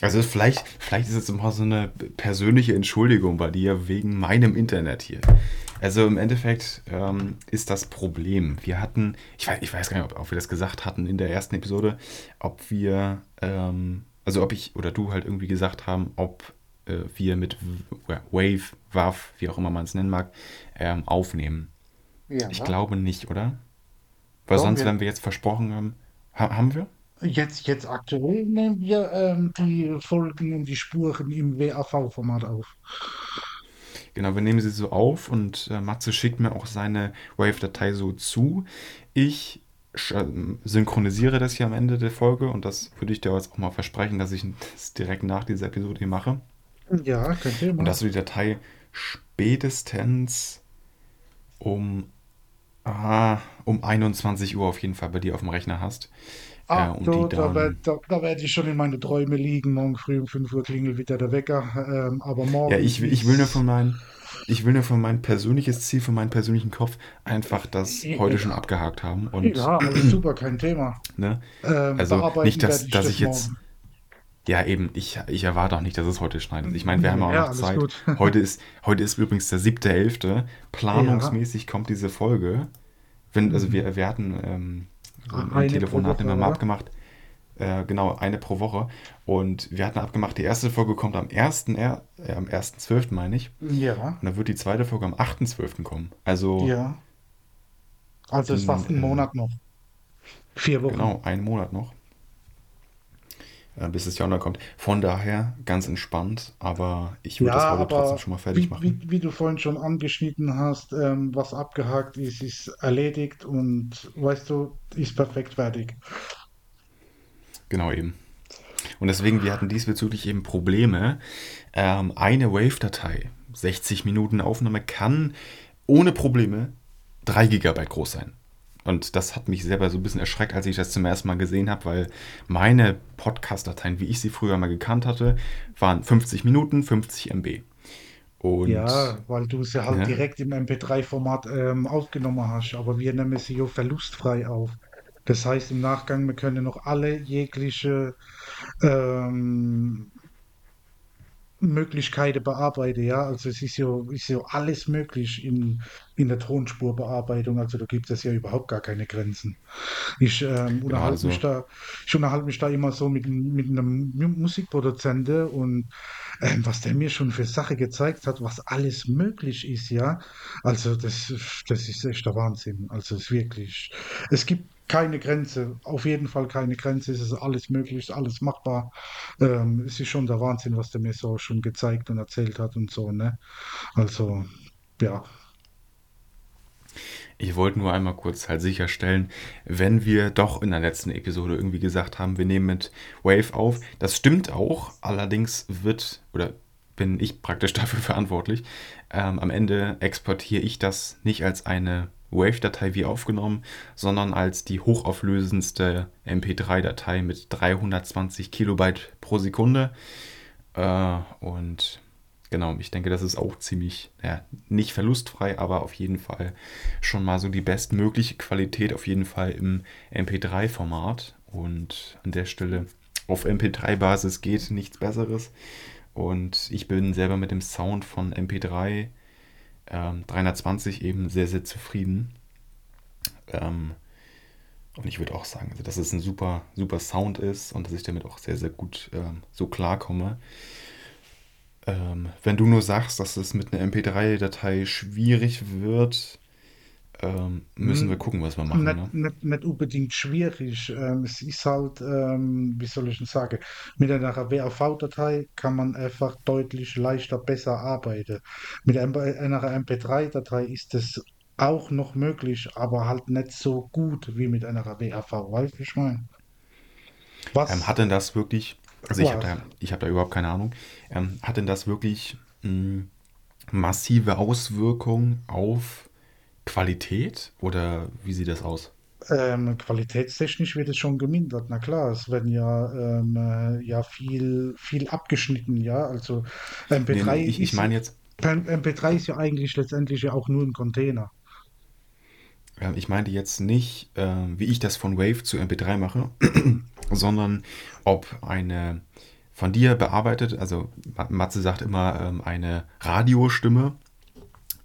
also vielleicht, vielleicht ist es immer so eine persönliche Entschuldigung bei dir wegen meinem Internet hier. Also im Endeffekt ähm, ist das Problem. Wir hatten, ich weiß, ich weiß gar nicht, ob, ob wir das gesagt hatten in der ersten Episode, ob wir, ähm, also ob ich oder du halt irgendwie gesagt haben, ob äh, wir mit W- Wave, WAV, wie auch immer man es nennen mag, ähm, aufnehmen. Ich Ja. glaube nicht, oder? Weil Doch, sonst, wir, wenn wir jetzt versprochen haben, ha haben wir? jetzt, jetzt aktuell nehmen wir ähm, die Folgen und die Spuren im WAV-Format auf. Genau, wir nehmen sie so auf und äh, Matze schickt mir auch seine Wave-Datei so zu. Ich synchronisiere das hier am Ende der Folge und das würde ich dir jetzt auch mal versprechen, dass ich das direkt nach dieser Episode hier mache. Ja, kein Und Thema. dass du die Datei spätestens um, ah, um 21 Uhr auf jeden Fall bei dir auf dem Rechner hast. Äh, Ah, und du, da, werd, werde ich schon in meine Träume liegen. Morgen früh um 5 Uhr klingelt wieder der Wecker. Ähm, aber ja, morgen ich, ich will nur von bis. Ich will nur von mein persönliches Ziel, von meinem persönlichen Kopf einfach das heute schon abgehakt haben und ja, super, kein Thema. Ne? Ähm, Also nicht, dass, ich dass das ich jetzt, morgen. ja eben, ich, ich erwarte auch nicht, dass es heute schneidet. Ich meine, wir haben auch Ja, noch Zeit. Heute ist, heute ist übrigens der siebte Elfte. Ja, Planungsmäßig kommt diese Folge. Wenn, also wir, wir hatten ähm, pro Telefonat immer mal abgemacht, äh, genau, eine pro Woche. Und wir hatten abgemacht, die erste Folge kommt am 1., er, äh, am 1.12., meine ich. Ja, Und dann wird die zweite Folge am 8.12. kommen. Also ja. Also ist in, fast ein äh, Monat noch. Vier Wochen. genau, einen Monat noch. äh, bis es ja online kommt. Von daher ganz entspannt, aber ich würde das Ja, heute trotzdem schon mal fertig wie, machen. wie, wie du vorhin schon angeschnitten hast, ähm, was abgehakt ist, ist erledigt und weißt du, ist perfekt fertig. Genau eben. Und deswegen, wir hatten diesbezüglich eben Probleme. Ähm, eine Wave-Datei, 60 Minuten Aufnahme, kann ohne Probleme 3 Gigabyte groß sein. Und das hat mich selber so ein bisschen erschreckt, als ich das zum ersten Mal gesehen habe, weil meine Podcast-Dateien, wie ich sie früher mal gekannt hatte, waren 50 Minuten, 50 MB. Und, Ja, weil du es ja halt ne, direkt im MP3-Format ähm, aufgenommen hast, aber wir nehmen sie ja verlustfrei auf. Das heißt, im Nachgang, wir können noch alle jegliche ähm, Möglichkeiten bearbeiten, ja. Also es ist ja, ist ja alles möglich in, in der Tonspurbearbeitung. Also da gibt es ja überhaupt gar keine Grenzen. Ich ähm, genau, unterhalte mich also, da, ich unterhalte mich da immer so mit, mit einem Mu- Musikproduzenten und ähm, was der mir schon für Sache gezeigt hat, was alles möglich ist, ja. Also das, das ist echt der Wahnsinn. Also es ist wirklich, es gibt keine Grenze, auf jeden Fall keine Grenze, es ist alles möglich, ist alles machbar. Ähm, es ist schon der Wahnsinn, was der mir so schon gezeigt und erzählt hat und so, ne? Also, ja. Ich wollte nur einmal kurz halt sicherstellen, wenn wir doch in der letzten Episode irgendwie gesagt haben, wir nehmen mit Wave auf. Das stimmt auch, allerdings wird oder bin ich praktisch dafür verantwortlich. Ähm, am Ende exportiere ich das nicht als eine Wave-Datei wie aufgenommen, sondern als die hochauflösendste MP3-Datei mit 320 Kilobyte pro Sekunde. Äh, und genau, ich denke, das ist auch ziemlich, ja, nicht verlustfrei, aber auf jeden Fall schon mal so die bestmögliche Qualität, auf jeden Fall im MP3-Format. Und an der Stelle auf MP3-Basis geht nichts Besseres. Und ich bin selber mit dem Sound von MP3 ähm, 320 eben sehr, sehr zufrieden. Ähm, und ich würde auch sagen, also, dass es ein super, super Sound ist und dass ich damit auch sehr, sehr gut ähm, so klarkomme. Ähm, wenn du nur sagst, dass es mit einer MP3-Datei schwierig wird, ähm, müssen wir gucken, was wir machen, ne? Nicht, nicht, nicht unbedingt schwierig. Ähm, es ist halt, ähm, wie soll ich denn sagen, mit einer WAV-Datei kann man einfach deutlich leichter, besser arbeiten. Mit einer MP3-Datei ist es auch noch möglich, aber halt nicht so gut wie mit einer WAV. Weißt du, ich meine? Ähm, Was? hat denn das wirklich, also ich habe da, ich habe da überhaupt keine Ahnung, ähm, hat denn das wirklich mh, massive Auswirkungen auf Qualität oder wie sieht das aus? Ähm, qualitätstechnisch wird es schon gemindert. Na klar, es werden ja, ähm, äh, ja viel, viel abgeschnitten, ja. Also Nee, nee, MP3 ich, ich ist, meine jetzt, MP3 ist ja eigentlich letztendlich ja auch nur ein Container. ich meinte jetzt nicht, ähm, wie ich das von Wave zu MP3 mache, sondern ob eine von dir bearbeitet, also Matze sagt immer ähm, eine Radiostimme,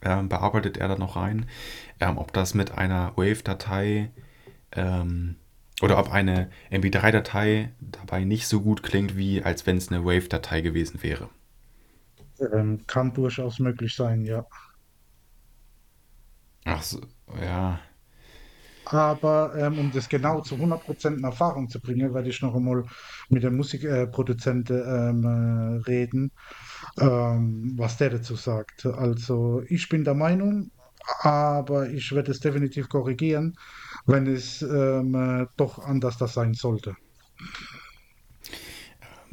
ähm, bearbeitet er da noch rein, ähm, ob das mit einer Wave-Datei ähm, oder ob eine MP3-Datei dabei nicht so gut klingt, wie als wenn es eine Wave-Datei gewesen wäre. Ähm, kann durchaus möglich sein, ja. Ach so, ja. Aber ähm, um das genau zu 100% in Erfahrung zu bringen, werde ich noch einmal mit dem Musikproduzenten ähm, äh, reden, ähm, was der dazu sagt. Also ich bin der Meinung, aber ich werde es definitiv korrigieren, wenn es ähm, äh, doch anders das sein sollte.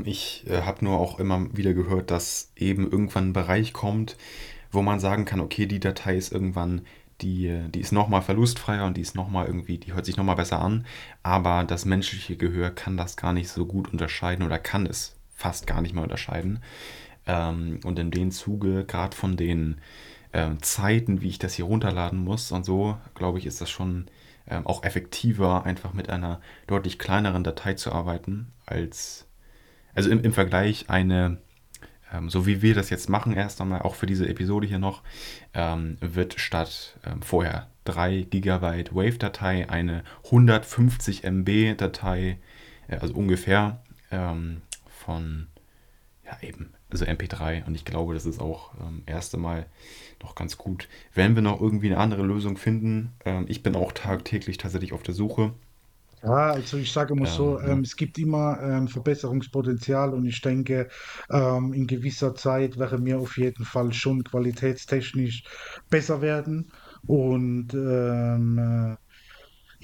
Ich äh, habe nur auch immer wieder gehört, dass eben irgendwann ein Bereich kommt, wo man sagen kann, okay, die Datei ist irgendwann, die, die ist nochmal verlustfreier und die ist nochmal irgendwie, die hört sich nochmal besser an, aber das menschliche Gehör kann das gar nicht so gut unterscheiden oder kann es fast gar nicht mehr unterscheiden. Ähm, und in dem Zuge, gerade von den ähm, Zeiten, wie ich das hier runterladen muss und so, glaube ich, ist das schon ähm, auch effektiver, einfach mit einer deutlich kleineren Datei zu arbeiten, als, also im, im Vergleich eine, ähm, so wie wir das jetzt machen, erst einmal auch für diese Episode hier noch, ähm, wird statt ähm, vorher 3 Gigabyte Wave-Datei eine 150 MB Datei, äh, also ungefähr ähm, von ja, eben. Also MP3. Und ich glaube, das ist auch ähm, erste Mal noch ganz gut. Wenn wir noch irgendwie eine andere Lösung finden, ähm, ich bin auch tagtäglich tatsächlich auf der Suche. Ja, also ich sage mal so, Ähm, ne? es gibt immer ähm, Verbesserungspotenzial und ich denke, ähm, in gewisser Zeit wäre mir auf jeden Fall schon qualitätstechnisch besser werden und ähm, äh,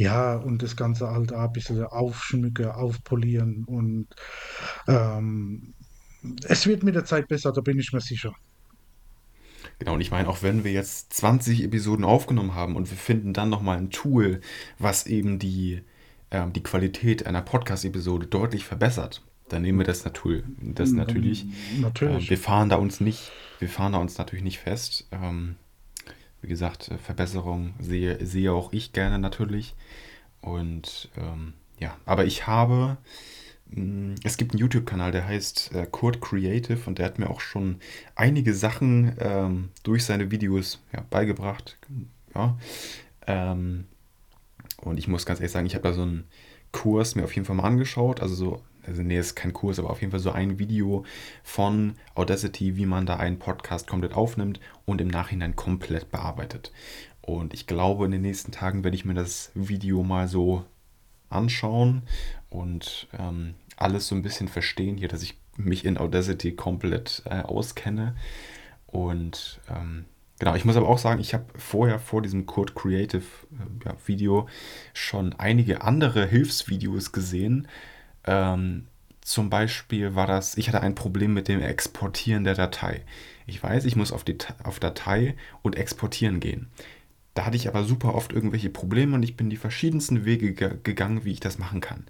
ja, und das Ganze halt auch ein bisschen aufschmücken, aufpolieren und ähm, es wird mit der Zeit besser, da bin ich mir sicher. Genau, und ich meine, auch wenn wir jetzt 20 Episoden aufgenommen haben und wir finden dann nochmal ein Tool, was eben die, ähm, die Qualität einer Podcast-Episode deutlich verbessert, dann nehmen wir das, natür das natürlich. Ähm, Ähm, Natürlich. wir fahren da uns nicht, wir fahren da uns natürlich nicht fest. Ähm, wie gesagt, äh, Verbesserung sehe, sehe auch ich gerne natürlich. Und ähm, ja, aber ich habe, mh, es gibt einen YouTube-Kanal, der heißt äh, Kurt Creative und der hat mir auch schon einige Sachen ähm, durch seine Videos ja, beigebracht. Ja, ähm, und ich muss ganz ehrlich sagen, ich habe da so einen Kurs mir auf jeden Fall mal angeschaut. Also so, also nee, ist kein Kurs, aber auf jeden Fall so ein Video von Audacity, wie man da einen Podcast komplett aufnimmt und im Nachhinein komplett bearbeitet. Und ich glaube, in den nächsten Tagen werde ich mir das Video mal so anschauen und ähm, alles so ein bisschen verstehen hier, dass ich mich in Audacity komplett äh, auskenne. Und ähm, genau, ich muss aber auch sagen, ich habe vorher vor diesem Code Creative äh, ja, Video schon einige andere Hilfsvideos gesehen. Ähm, zum Beispiel war das, ich hatte ein Problem mit dem Exportieren der Datei. Ich weiß, ich muss auf, die, auf Datei und exportieren gehen. Da hatte ich aber super oft irgendwelche Probleme und ich bin die verschiedensten Wege ge gegangen, wie ich das machen kann.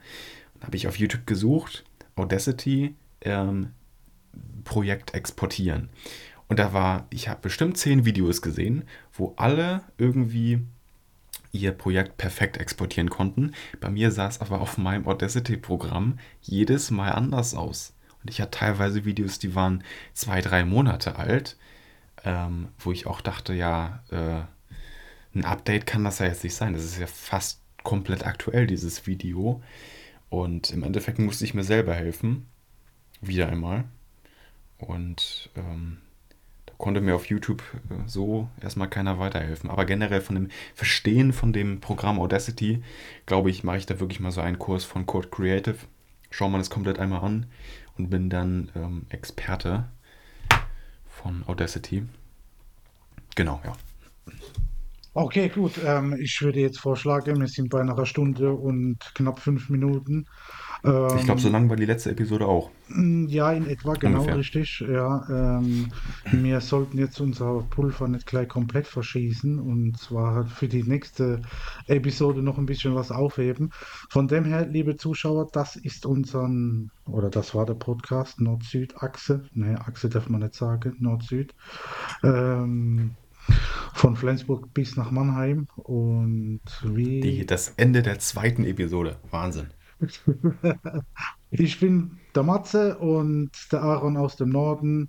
Dann habe ich auf YouTube gesucht, Audacity, ähm, Projekt exportieren. Und da war, ich habe bestimmt zehn Videos gesehen, wo alle irgendwie ihr Projekt perfekt exportieren konnten. Bei mir sah es aber auf meinem Audacity-Programm jedes Mal anders aus. Und ich hatte teilweise Videos, die waren zwei, drei Monate alt, ähm, wo ich auch dachte, ja, äh, ein Update kann das ja jetzt nicht sein. Das ist ja fast komplett aktuell, dieses Video. Und im Endeffekt musste ich mir selber helfen. Wieder einmal. Und ähm, konnte mir auf YouTube äh, so erstmal keiner weiterhelfen. Aber generell von dem Verstehen von dem Programm Audacity, glaube ich, mache ich da wirklich mal so einen Kurs von Code Creative. Schau mal das komplett einmal an und bin dann ähm, Experte von Audacity. Genau, ja. Okay, gut. Ähm, ich würde jetzt vorschlagen, wir sind bei einer Stunde und knapp fünf Minuten. Ich glaube, so Ähm, lang war die letzte Episode auch. Mm, Ja, in etwa genau Ungefähr. richtig. Ja, ähm, wir sollten jetzt unser Pulver nicht gleich komplett verschießen und zwar für die nächste Episode noch ein bisschen was aufheben. Von dem her, liebe Zuschauer, das ist unseren, oder das war der Podcast Nord-Süd-Achse. Ne, Achse darf man nicht sagen, Nord-Süd. Ähm, von Flensburg bis nach Mannheim und Die, wie das Ende der zweiten Episode. Wahnsinn. Ich bin der Matze und der Aaron aus dem Norden.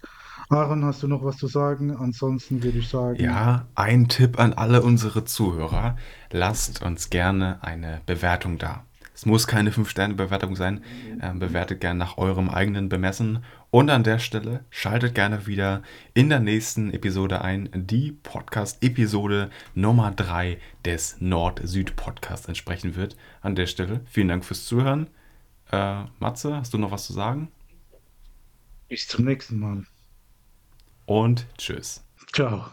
Aaron, hast du noch was zu sagen? Ansonsten würde ich sagen, Ja, ein Tipp an alle unsere Zuhörer. Lasst uns gerne eine Bewertung da. Es muss keine fünf sterne bewertung sein. Ähm, bewertet gerne nach eurem eigenen Bemessen. Und an der Stelle schaltet gerne wieder in der nächsten Episode ein, die Podcast-Episode Nummer 3 des Nord-Süd-Podcasts entsprechen wird. An der Stelle vielen Dank fürs Zuhören. Äh, Matze, hast du noch was zu sagen? bis zum nächsten Mal. Und tschüss. Ciao.